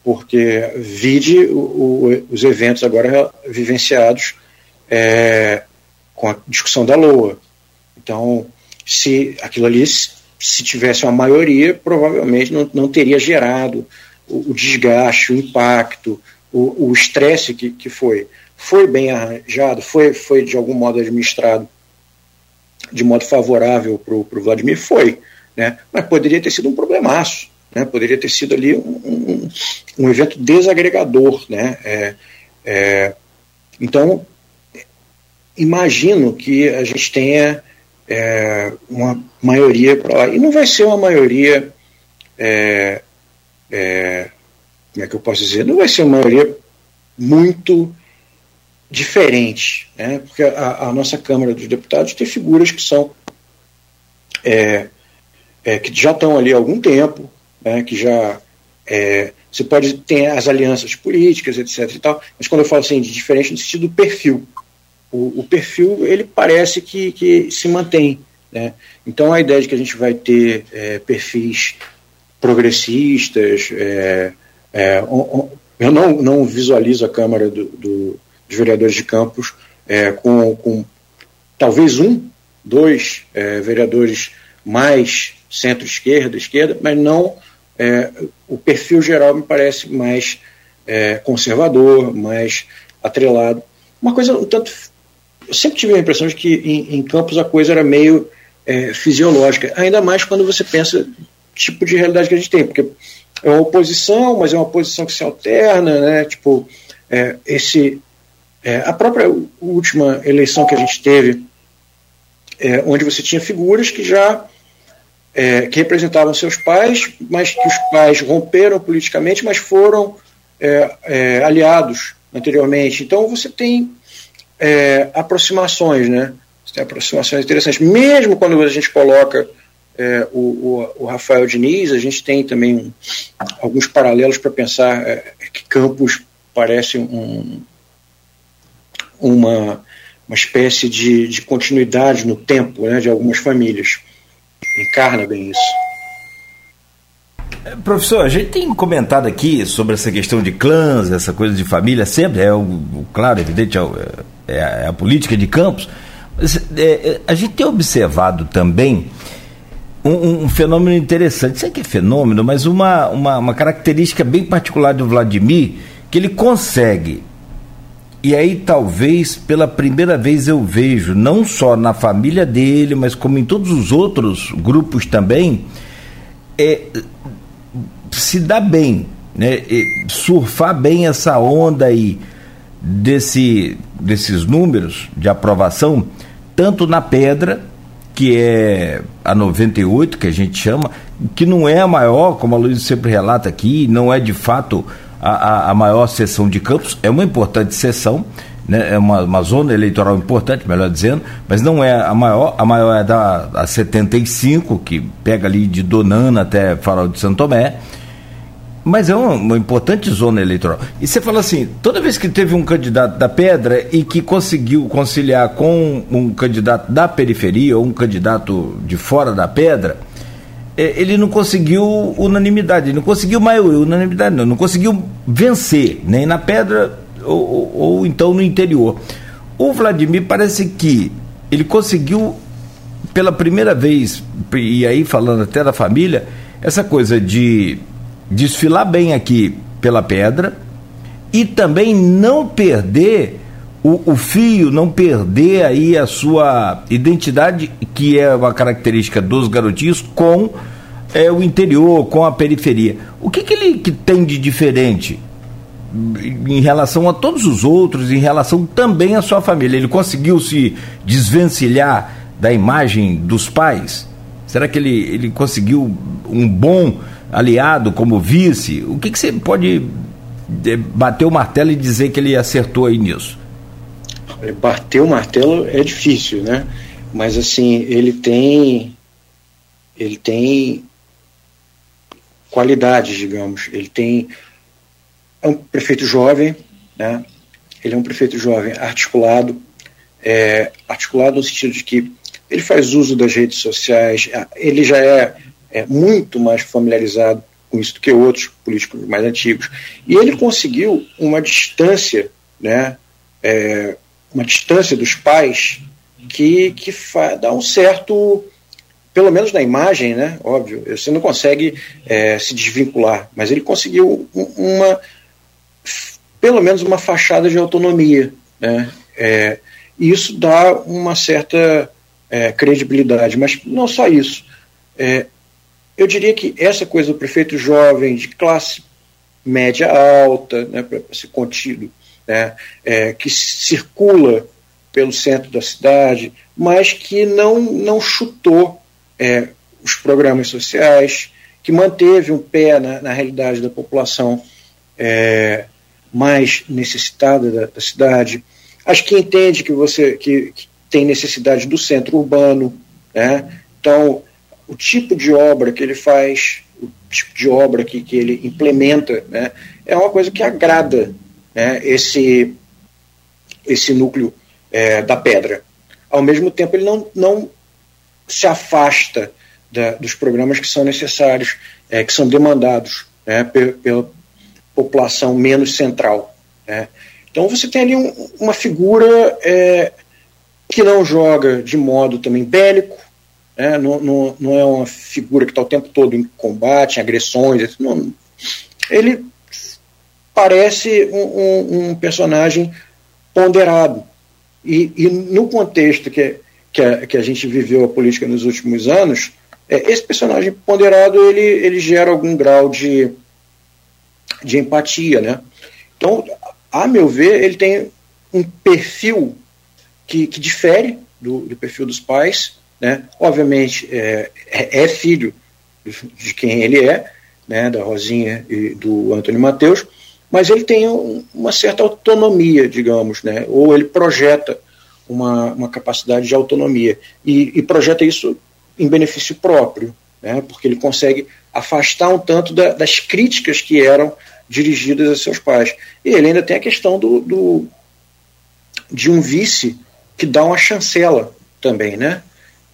porque vide o, o, os eventos agora vivenciados é, com a discussão da LOA. Então, se aquilo ali, se tivesse uma maioria, provavelmente não, não teria gerado o, o desgaste, o impacto, o estresse que, que foi. Foi bem arranjado, foi, foi de algum modo administrado de modo favorável para o Vladimir? Foi, né? mas poderia ter sido um problemaço, né? poderia ter sido ali um, um, um evento desagregador. Né? É, é, então, imagino que a gente tenha é, uma maioria para lá. E não vai ser uma maioria. É, é, como é que eu posso dizer? Não vai ser uma maioria muito diferente, né? porque a, a, nossa Câmara dos Deputados tem figuras que são é, é, que já estão ali há algum tempo, né? que já é, você pode ter as alianças políticas, etc. E tal, mas quando eu falo assim de diferente no sentido do perfil, o, o perfil ele parece que, que se mantém, né? Então a ideia de que a gente vai ter é, perfis progressistas, é, é, eu não, não visualizo a Câmara do, do de vereadores de Campos, é, com, com, talvez um, dois é, vereadores mais centro-esquerda, esquerda, mas não é, o perfil geral me parece mais conservador, mais atrelado. Uma coisa um tanto. Eu sempre tive a impressão de que em, em Campos a coisa era meio é, fisiológica, ainda mais quando você pensa tipo de realidade que a gente tem, porque é uma oposição, mas é uma oposição que se alterna, né? Tipo, é, esse é, a própria última eleição que a gente teve, é, onde você tinha figuras que já é, que representavam seus pais, mas que os pais romperam politicamente, mas foram é, aliados anteriormente. Então você tem é, aproximações, né? Você tem aproximações interessantes. Mesmo quando a gente coloca o, o, o, Rafael Diniz, a gente tem também alguns paralelos para pensar que Campos parece um, uma, uma espécie de, de continuidade no tempo né, de algumas famílias. Encarna bem isso. Professor, a gente tem comentado aqui sobre essa questão de clãs, essa coisa de família, sempre é o, o claro, evidente, é, é, é, a política de campos. Mas, é, é, a gente tem observado também um, um, fenômeno interessante, sei que é fenômeno, mas uma, uma, uma característica bem particular do Vladimir, que ele consegue e aí talvez pela primeira vez eu vejo, não só na família dele, mas como em todos os outros grupos também, é, se dá bem, né? surfar bem essa onda aí desse, desses números de aprovação, tanto na pedra, que é a 98, que a gente chama, que não é a maior, como a Luiz sempre relata aqui, não é de fato a, a, maior sessão de Campos, é uma importante sessão, né, é uma, uma, zona eleitoral importante, melhor dizendo, mas não é a maior, a maior é da a 75, que pega ali de Donana até Farol de Santo Tomé, mas é uma, uma, importante zona eleitoral. E você fala assim, toda vez que teve um candidato da Pedra e que conseguiu conciliar com um candidato da periferia ou um candidato de fora da Pedra, é, ele não conseguiu unanimidade, ele não conseguiu maioria, unanimidade não, não conseguiu vencer, nem na pedra ou, ou, ou então no interior. O Vladimir parece que ele conseguiu pela primeira vez, e aí falando até da família, essa coisa de desfilar bem aqui pela pedra e também não perder o, o, fio, não perder aí a sua identidade, que é uma característica dos garotinhos, com é, o interior, com a periferia. O que, que ele que tem de diferente em relação a todos os outros, em relação também à sua família? Ele conseguiu se desvencilhar da imagem dos pais? Será que ele, ele conseguiu um bom aliado como vice? O que, que você pode é, bater o martelo e dizer que ele acertou aí nisso? bater o martelo é difícil, né? Mas assim, ele tem ele tem qualidades, digamos. Ele tem é um prefeito jovem, né? Ele é um prefeito jovem articulado, é, articulado no sentido de que ele faz uso das redes sociais, ele já é, é muito mais familiarizado com isso do que outros políticos mais antigos. E ele conseguiu uma distância, né, é, uma distância dos pais que, que dá um certo, pelo menos na imagem, né? Óbvio, você não consegue é, se desvincular, mas ele conseguiu uma, pelo menos uma fachada de autonomia, né? É, e isso dá uma certa é, credibilidade, mas não só isso. Eu diria que essa coisa do prefeito jovem, de classe média alta, né, para ser contido, né, é, que circula pelo centro da cidade, mas que não, não chutou é, os programas sociais, que manteve um pé na, na realidade da população é, mais necessitada da, da, cidade. Acho que entende que você que, que tem necessidade do centro urbano, né? Então, o tipo de obra que ele faz, o tipo de obra que, que ele implementa, né, é uma coisa que agrada né, esse, esse núcleo é, da pedra. Ao mesmo tempo, ele não, não se afasta da, dos programas que são necessários, é, que são demandados né, pela população menos central. Né. Então, você tem ali um, uma figura é, que não joga de modo também bélico, né, não, não, não é uma figura que está o tempo todo em combate, em agressões. Não, ele parece um, um, um personagem ponderado. E, e, no contexto que, que, a, que a gente viveu a política nos últimos anos, é, esse personagem ponderado ele, ele gera algum grau de, de empatia. Né? Então, a meu ver, ele tem um perfil que, que difere do, do perfil dos pais. Né? Obviamente, é, é, é filho de quem ele é, né, da Rosinha e do Antônio Mateus, mas ele tem uma certa autonomia, digamos, né? ou ele projeta uma, uma capacidade de autonomia e, e projeta isso em benefício próprio, né? porque ele consegue afastar um tanto da, das críticas que eram dirigidas a seus pais. E ele ainda tem a questão do, do de um vice que dá uma chancela também, né?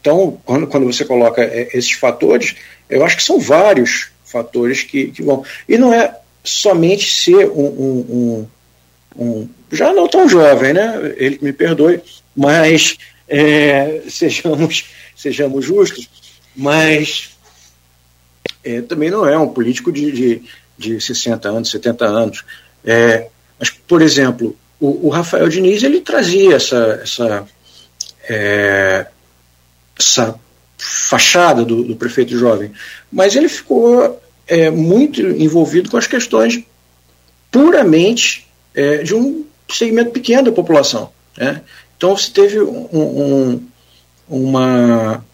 Então, quando, quando você coloca é, esses fatores, eu acho que são vários fatores que, que vão. E não é somente ser um, um, um, um já não tão jovem, né? Ele me perdoe, mas é, <laughs> sejamos, sejamos justos, mas é, também não é um político de, de, de 60 anos, 70 anos. É, mas, por exemplo, o, o, Rafael Diniz ele trazia essa, essa, é, essa fachada do, do, prefeito jovem, mas ele ficou é, muito envolvido com as questões puramente é, de um segmento pequeno da população. Né? Então você teve um, um, uma.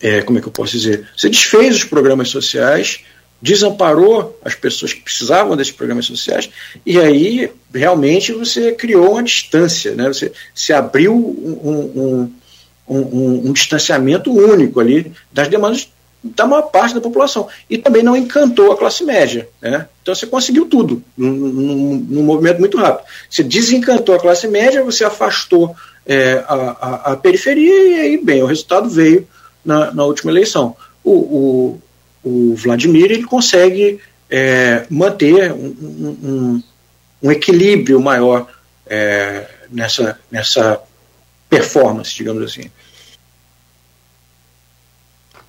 É, como é que eu posso dizer? Você desfez os programas sociais, desamparou as pessoas que precisavam desses programas sociais, e aí realmente você criou uma distância, né? você se abriu um, um, um, distanciamento único ali das demandas da maior parte da população. E também não encantou a classe média. Né? Então você conseguiu tudo num, num, num movimento muito rápido. Você desencantou a classe média, você afastou é, a, a, a, periferia e aí, bem, o resultado veio na, na última eleição. O, o, o, Vladimir ele consegue é, manter um, um, um, equilíbrio maior é, nessa, nessa performance, digamos assim.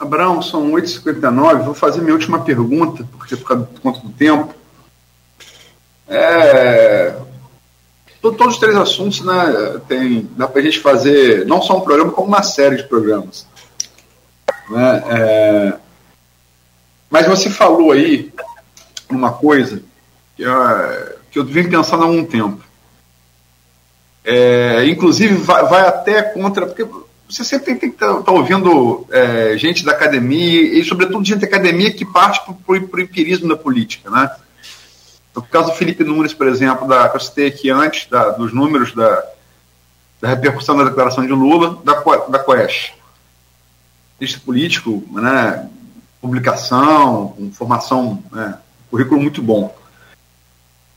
Abraão, são 8h59, vou fazer minha última pergunta, porque por conta do tempo. É, todos os três assuntos, né, tem, dá para a gente fazer não só um programa, como uma série de programas. Né, é, mas você falou aí uma coisa que, é, que eu venho pensando há algum tempo. É, inclusive, vai, vai, até contra. Porque você sempre tem que estar tá, tá ouvindo é, gente da academia, e sobretudo gente da academia que parte para o empirismo da política. Né? No caso do Felipe Nunes, por exemplo, da, que eu citei aqui antes, da, dos números da, da repercussão da declaração de Lula, da, da Quest. Texto político, né, publicação, formação, né, currículo muito bom.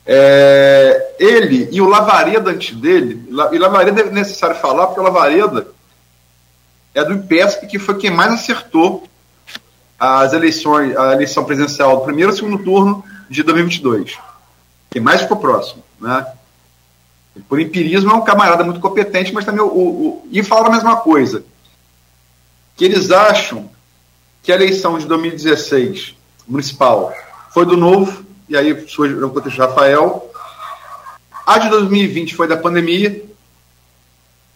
É, ele e o Lavareda antes dele, e Lavareda é necessário falar, porque o Lavareda é do IPESP, que foi quem mais acertou as eleições, a eleição presidencial do primeiro e segundo turno de 2022. Quem mais ficou próximo, né? Por empirismo é um camarada muito competente, mas também o, o e falaram a mesma coisa, que eles acham que a eleição de 2016 municipal foi do novo, e aí surge no contexto Rafael, a de 2020 foi da pandemia,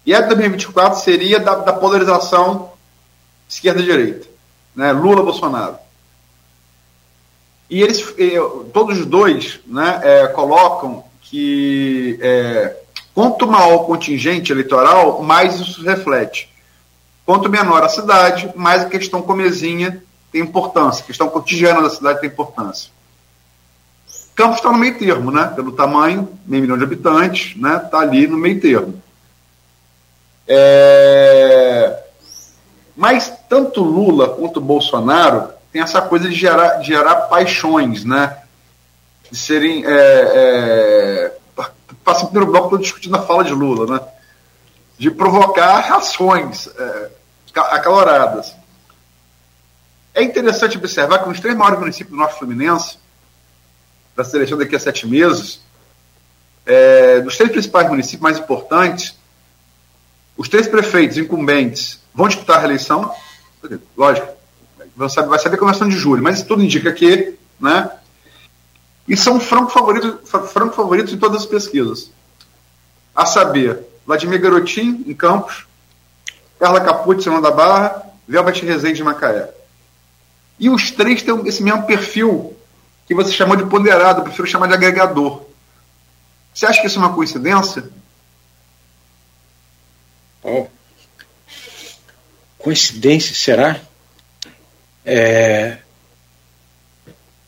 e a de 2024 seria da, da polarização esquerda-direita, né? Lula-Bolsonaro. E eles, todos os dois, né, é, colocam que é, quanto maior o contingente eleitoral, mais isso reflete. Quanto menor a cidade, mais a questão comezinha tem importância, a questão cotidiana da cidade tem importância. Campos está no meio termo, né? Pelo tamanho, meio milhão de habitantes, né? Está ali no meio termo. É... Mas tanto Lula quanto Bolsonaro tem essa coisa de gerar, de gerar paixões, né? De serem. É, é... Passa o primeiro bloco estou discutindo a fala de Lula, né? De provocar reações é, acaloradas. É interessante observar que nos três maiores municípios do Norte Fluminense, da seleção daqui a sete meses, é, dos três principais municípios mais importantes, os três prefeitos incumbentes vão disputar a reeleição. Lógico, saber, vai saber a começação de julho, mas tudo indica que, né? E são franco favoritos, franco favoritos em todas as pesquisas. A saber, Vladimir Garotin, em Campos, Carla Capucci, Senão da Barra, Velbert Rezende, em Macaé. E os três têm esse mesmo perfil que você chamou de ponderado, eu prefiro chamar de agregador. Você acha que isso é uma coincidência? Oh. Coincidência, será? É...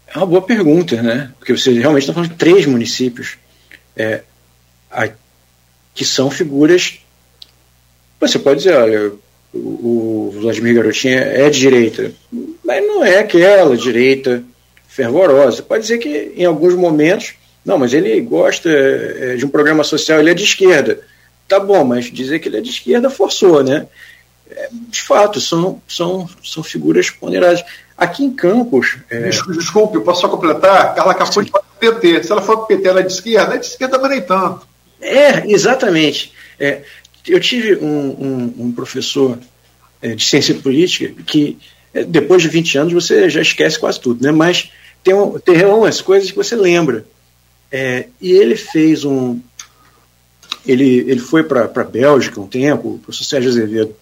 é uma boa pergunta, né? Porque você realmente está falando de três municípios é, que são figuras. Você pode dizer, olha, o Vladimir Garotinha é de direita, mas não é aquela direita fervorosa. Pode dizer que em alguns momentos, não, mas ele gosta é, de um programa social, ele é de esquerda. Tá bom, mas dizer que ele é de esquerda forçou, né? É, de fato, são, são, são figuras ponderadas. Aqui em Campos. É... Desculpe, eu posso só completar? Carla Capone de PT. Se ela for PT, ela é de esquerda, é de esquerda, mas nem tanto. É, exatamente. É, eu tive um, um, um professor é, de ciência política que, é, depois de 20 anos, você já esquece quase tudo, né? mas tem, um, tem umas coisas que você lembra. É, e ele fez um. Ele, ele foi para a Bélgica um tempo, o professor Sérgio Azevedo.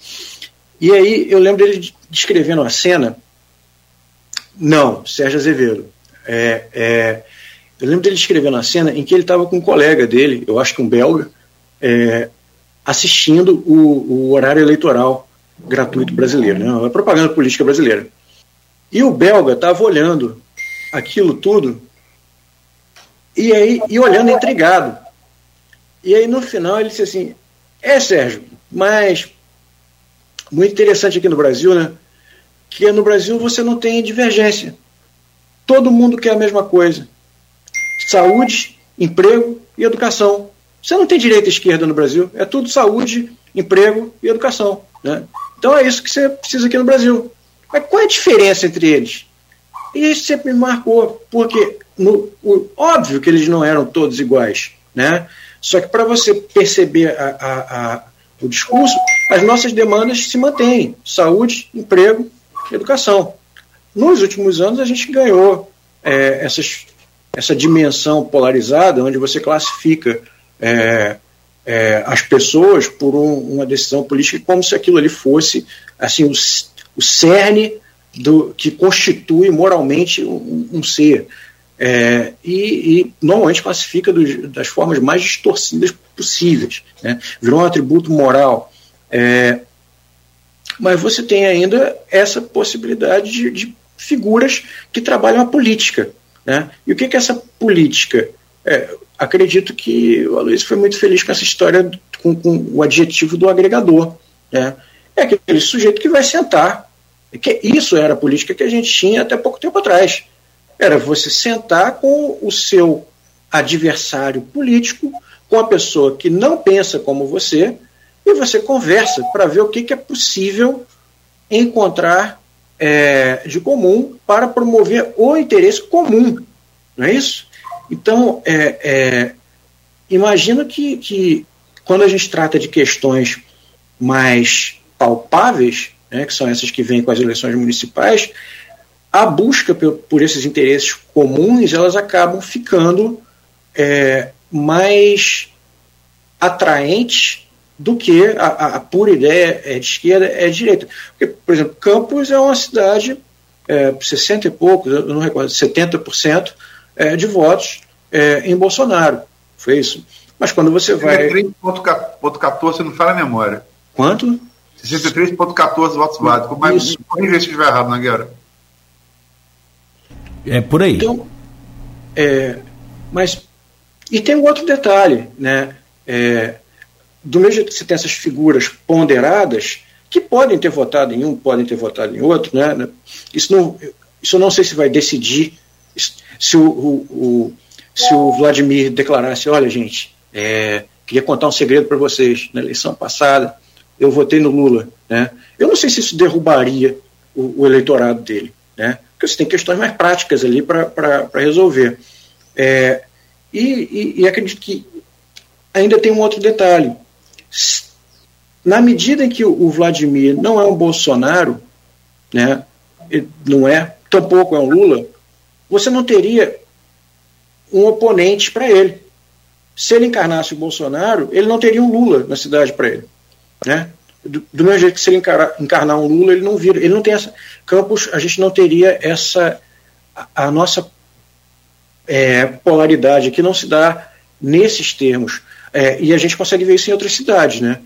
E aí eu lembro dele descrevendo uma cena não, Sérgio Azevedo. É, é, eu lembro dele escrevendo a cena em que ele estava com um colega dele, eu acho que um belga, é, assistindo o, o, horário eleitoral gratuito brasileiro, né, a propaganda política brasileira. E o belga estava olhando aquilo tudo e aí e olhando intrigado. E aí no final ele disse assim: É, Sérgio, mas muito interessante aqui no Brasil, né? que no Brasil você não tem divergência. Todo mundo quer a mesma coisa: saúde, emprego e educação. Você não tem direita e esquerda no Brasil, é tudo saúde, emprego e educação. Né? Então é isso que você precisa aqui no Brasil. Mas qual é a diferença entre eles? E isso sempre me marcou, porque no, o, óbvio que eles não eram todos iguais, né? Só que para você perceber a, a, a, o discurso, as nossas demandas se mantêm: saúde, emprego educação. Nos últimos anos, a gente ganhou é, essas, essa dimensão polarizada, onde você classifica é, é, as pessoas por um, uma decisão política como se aquilo ali fosse assim o, o cerne do, que constitui moralmente um, um ser. É, e, e, normalmente classifica dos, das formas mais distorcidas possíveis. Né? Virou um atributo moral. É, mas você tem ainda essa possibilidade de, de figuras que trabalham a política. Né? E o que, que essa política? É, acredito que o Aloysio foi muito feliz com essa história com, com o adjetivo do agregador. Né? É aquele sujeito que vai sentar. Que isso era a política que a gente tinha até pouco tempo atrás. Era você sentar com o seu adversário político, com a pessoa que não pensa como você, e você conversa para ver o que, que é possível encontrar é, de comum para promover o interesse comum, não é isso? Então, é, é, imagino que, que quando a gente trata de questões mais palpáveis, né, que são essas que vêm com as eleições municipais, a busca por, esses interesses comuns elas acabam ficando é, mais atraentes do que a, a, pura ideia é de esquerda é de direita. Porque, por exemplo, Campos é uma cidade, é, 60 e poucos, eu não recordo, 70% é, de votos é, em Bolsonaro. Foi isso. Mas quando você vai. 63,14, não fala a memória. Quanto? 63,14 votos válidos. Mas corrija se estiver errado na guerra. É por aí. Então, é, mas. E tem um outro detalhe, né? É, do mesmo jeito que você tem essas figuras ponderadas, que podem ter votado em um, podem ter votado em outro, né? Isso não, isso eu não sei se vai decidir se o, o, o se o Vladimir declarasse, olha gente, é, queria contar um segredo para vocês, na eleição passada eu votei no Lula, né? Eu não sei se isso derrubaria o, o eleitorado dele, né? Porque você tem questões mais práticas ali para resolver. É, e, e, e acredito que ainda tem um outro detalhe na medida em que o Vladimir não é um Bolsonaro, né, não é, tampouco é um Lula, você não teria um oponente para ele. Se ele encarnasse o Bolsonaro, ele não teria um Lula na cidade para ele. Né? Do, do, mesmo jeito que se ele encarnar um Lula, ele não vira. Ele não tem essa. Campos, a gente não teria essa. A, a nossa é, polaridade aqui não se dá nesses termos. É, e a gente consegue ver isso em outras cidades, né?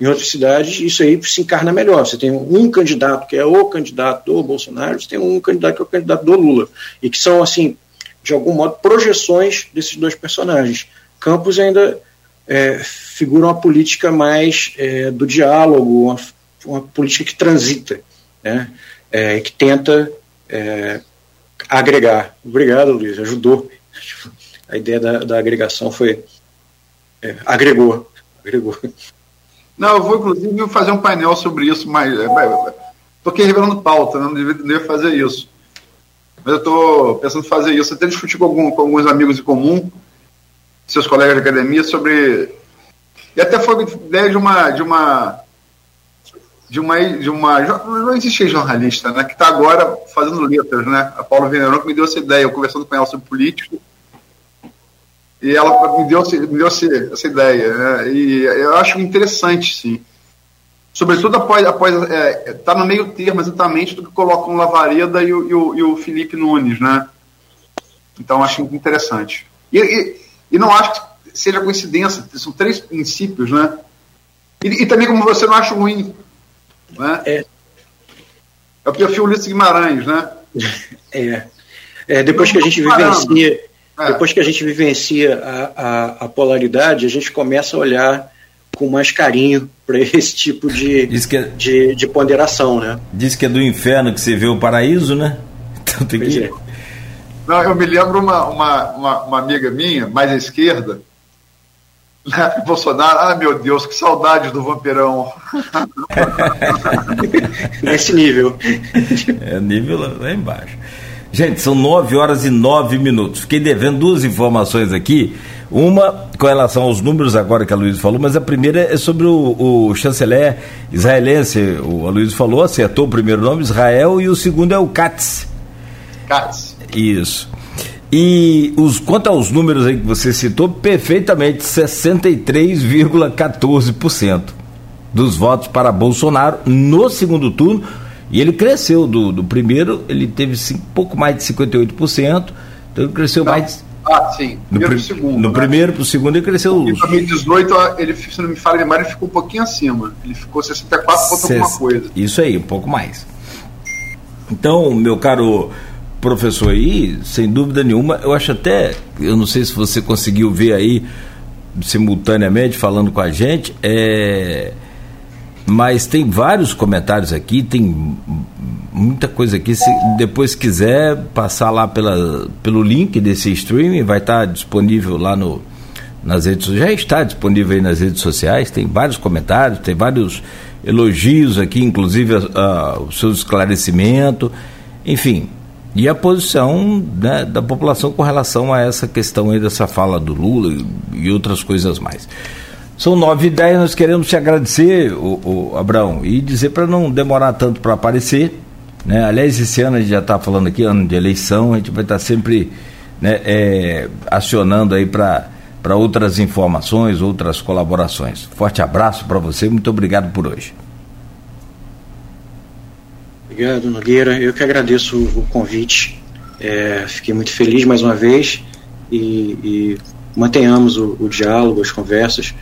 Em outras cidades, isso aí se encarna melhor. Você tem um candidato que é o candidato do Bolsonaro, você tem um candidato que é o candidato do Lula. E que são, assim, de algum modo, projeções desses dois personagens. Campos ainda é, figura uma política mais é, do diálogo, uma, uma, política que transita, né? É, que tenta é, agregar. Obrigado, Luiz, ajudou. <laughs> A ideia da, da agregação foi, é, agregou, agregou. Não, eu vou inclusive fazer um painel sobre isso, mas estou é, aqui revelando pauta, né? não devia, fazer isso. mas eu estou pensando em fazer isso. Até discutir com, algum, com alguns amigos em comum, seus colegas de academia, sobre. E até foi ideia de uma. De uma de uma, de uma não existe jornalista, né, que está agora fazendo letras, né, a Paula Veneron que me deu essa ideia, eu conversando com ela sobre político, e ela me deu, me deu essa ideia, né, e eu acho interessante, sim, sobretudo após após é, tá no meio termo exatamente do que colocam o Lavareda e o, e o, e o Felipe Nunes, né? Então acho interessante. E, e, e, não acho que seja coincidência, são três princípios, né? E, e também como você não acha ruim, né? É. É o perfil Ulisses Guimarães, né? <laughs> É. é depois que a gente vivencia, é. depois que a gente vivencia a, a, a polaridade, a gente começa a olhar com mais carinho para esse tipo de, é, de, de, ponderação, né? Diz que é do inferno que você vê o paraíso, né? <laughs> Então tem que... Não, eu me lembro uma, uma, uma, uma amiga minha, mais à esquerda, né? Bolsonaro, ah meu Deus, que saudade do vampirão. <laughs> Nesse nível. É nível lá, lá embaixo. Gente, são 9 horas e 9 minutos. Fiquei devendo duas informações aqui. Uma com relação aos números agora que a Luiz falou, mas a primeira é sobre o, o chanceler israelense. O Luiz falou, acertou o primeiro nome, Israel, e o segundo é o Katz. Katz. Isso. E os, quanto aos números aí que você citou, perfeitamente 63,14% dos votos para Bolsonaro no segundo turno. E ele cresceu do, do primeiro, ele teve um pouco mais de 58%, então ele cresceu Não. mais ah, sim. No, pr segundo, no né? primeiro para o segundo ele cresceu. Em 2018, ele, se não me falha demais, ele ficou um pouquinho acima. Ele ficou 64 pontos alguma coisa. Isso aí, um pouco mais. Então, meu caro professor aí, sem dúvida nenhuma, eu acho até, eu não sei se você conseguiu ver aí simultaneamente falando com a gente, é, mas tem vários comentários aqui, tem muita coisa aqui. Se depois quiser passar lá pela, pelo link desse streaming, vai estar disponível lá no, nas redes. Já está disponível aí nas redes sociais. Tem vários comentários, tem vários elogios aqui, inclusive a, o seu esclarecimento. Enfim, e a posição né, da população com relação a essa questão aí dessa fala do Lula e, e outras coisas mais. São nove e dez, nós queremos te agradecer, o, o Abraão, e dizer para não demorar tanto para aparecer, né? Aliás, esse ano a gente já está falando aqui, ano de eleição, a gente vai estar tá sempre né, é, acionando aí para outras informações, outras colaborações. Forte abraço para você, muito obrigado por hoje. Obrigado, Nogueira. Eu que agradeço o convite. É, fiquei muito feliz mais uma vez e, e mantenhamos o, o diálogo, as conversas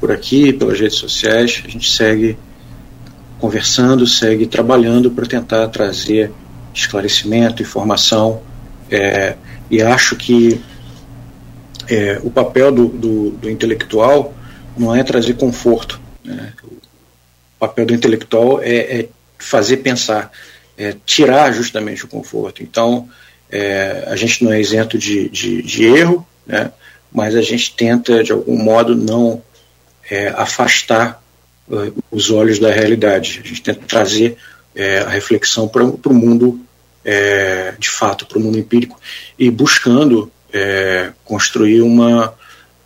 por aqui, pelas redes sociais. A gente segue conversando, segue trabalhando para tentar trazer esclarecimento, informação, é, e acho que é, o papel do, do, do, intelectual não é trazer conforto. Né? O papel do intelectual é, é fazer pensar, é tirar justamente o conforto. Então, é, a gente não é isento de, de, de erro, né? mas a gente tenta, de algum modo, não é, afastar uh, os olhos da realidade. A gente tenta trazer é, a reflexão para o mundo é, de fato, para o mundo empírico, e buscando é, construir uma,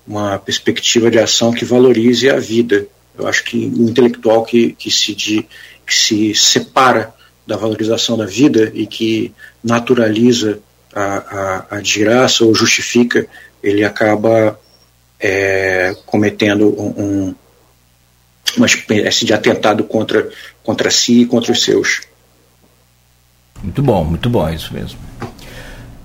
uma perspectiva de ação que valorize a vida. Eu acho que o intelectual que, que, se, de, que se separa da valorização da vida e que naturaliza a, a, a desgraça ou justifica, ele acaba é, cometendo um, um, uma espécie de atentado contra, contra si e contra os seus. Muito bom, muito bom, é isso mesmo.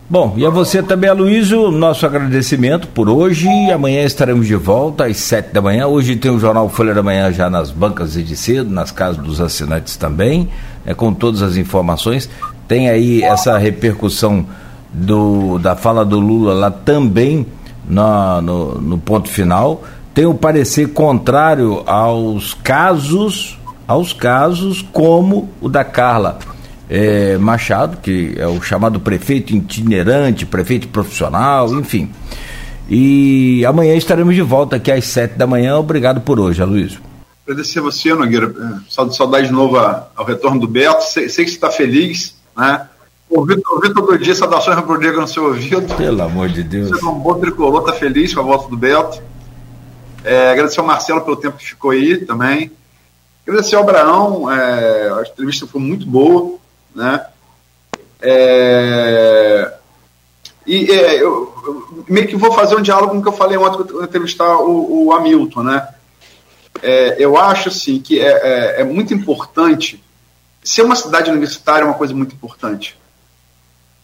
Bom, e a você também, Aloysio, nosso agradecimento por hoje. Amanhã estaremos de volta às sete da manhã. Hoje tem o Jornal Folha da Manhã já nas bancas e de cedo, nas casas dos assinantes também, né, com todas as informações. Tem aí essa repercussão do, da fala do Lula lá também na, no, no ponto final tem o parecer contrário aos casos, aos casos como o da Carla é, Machado, que é o chamado prefeito itinerante, prefeito profissional, enfim. E amanhã estaremos de volta aqui às sete da manhã. Obrigado por hoje, Aloysio. Agradecer a você, Nogueira. É, saudade de novo ao retorno do Beto. Sei, sei que você está feliz, né? ouvi, ouvi todo dia saudações rubro-negras no seu ouvido. Pelo amor de Deus. Você é um bom tricolor, tá feliz com a volta do Beto. É, agradecer ao Marcelo pelo tempo que ficou aí também. Agradecer ao Abraão, é, a entrevista foi muito boa, né? É, e é, eu, eu, meio que vou fazer um diálogo com o que eu falei ontem quando entrevistar o, o Hamilton, né? É, eu acho assim que é, é, é, muito importante ser uma cidade universitária é uma coisa muito importante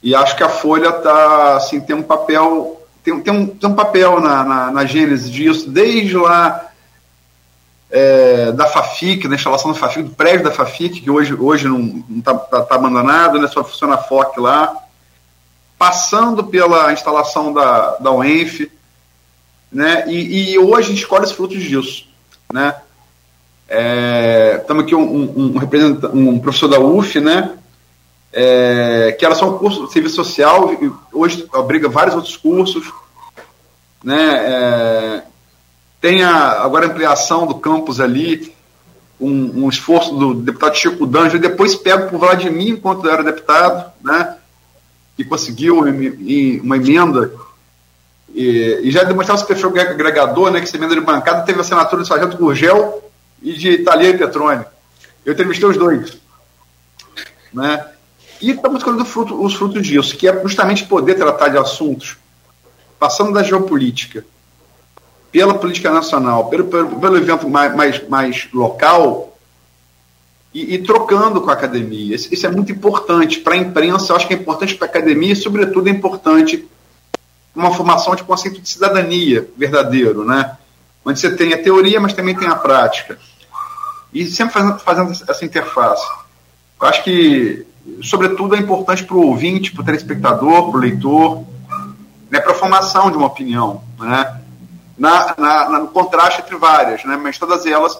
e acho que a Folha tá assim tem um papel tem, tem, um, tem um papel na, na, na gênese disso desde lá é, da Fafic, na instalação da Fafic, do prédio da Fafic, que hoje, hoje não está tá, tá abandonado, né, só funciona a FOC lá, passando pela instalação da, da UENF, né, e, e hoje a gente colhe os frutos disso. Né? É, aqui um, um, um, um, professor da UF, né? É, que era só um curso de serviço social, hoje abriga vários outros cursos. Né? É, tem a, agora a ampliação do campus ali, um, um, esforço do deputado Chico D'Angelo, depois pego por Vladimir enquanto era deputado, né? que conseguiu uma emenda e, e já demonstrava esse perfil agregador, né, que essa emenda de bancada teve a assinatura do Sargento Gurgel e de Italia e Petrone. Eu entrevistei os dois. Né? E estamos colhendo fruto, os frutos disso, que é justamente poder tratar de assuntos, passando da geopolítica, pela política nacional, pelo, pelo, pelo evento mais, mais, mais local, e, e, trocando com a academia. Isso, isso é muito importante para a imprensa, eu acho que é importante para a academia e, sobretudo, é importante uma formação de conceito de cidadania verdadeiro, né? Onde você tem a teoria, mas também tem a prática. E sempre fazendo, fazendo essa interface. Eu acho que, sobretudo, é importante para o ouvinte, para o telespectador, para o leitor, né, para a formação de uma opinião, né? Na, na, na, no contraste entre várias, né? Mas todas elas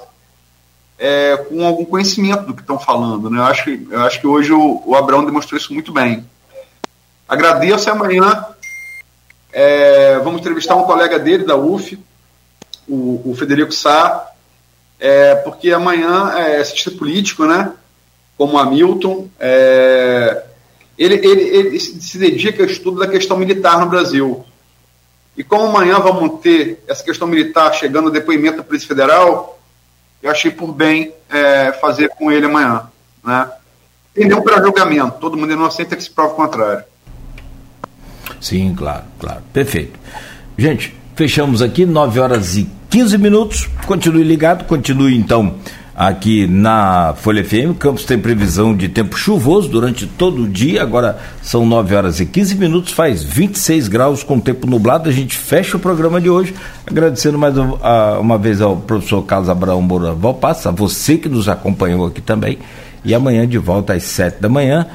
é, com algum conhecimento do que estão falando, né? Eu acho que, eu acho que hoje o, o Abraão demonstrou isso muito bem. Agradeço e amanhã é, vamos entrevistar um colega dele da UF, o, o Federico Sá, é, porque amanhã é cientista político, né? Como Hamilton, é, ele, ele, ele se dedica ao estudo da questão militar no Brasil. E como amanhã vamos ter essa questão militar chegando depoimento da Polícia Federal, eu achei por bem é, fazer com ele amanhã. Né? Nenhum para julgamento, todo mundo é inocente que se prova o contrário. Sim, claro, claro. Perfeito. Gente, fechamos aqui, 9 horas e 15 minutos. Continue ligado, continue então aqui na Folha FM. Campos tem previsão de tempo chuvoso durante todo o dia. Agora são 9 horas e 15 minutos, faz 26 graus com tempo nublado. A gente fecha o programa de hoje. Agradecendo mais uma, vez ao professor Carlos Abraão Moura Valpassa, a você que nos acompanhou aqui também. E amanhã de volta às 7 da manhã.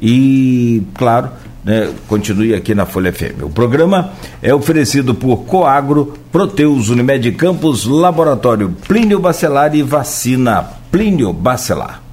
E, claro, né, continue aqui na Folha FM. O programa é oferecido por Coagro, Proteus, Unimed Campos, Laboratório Plínio Bacelar e Vacina Plínio Bacelar.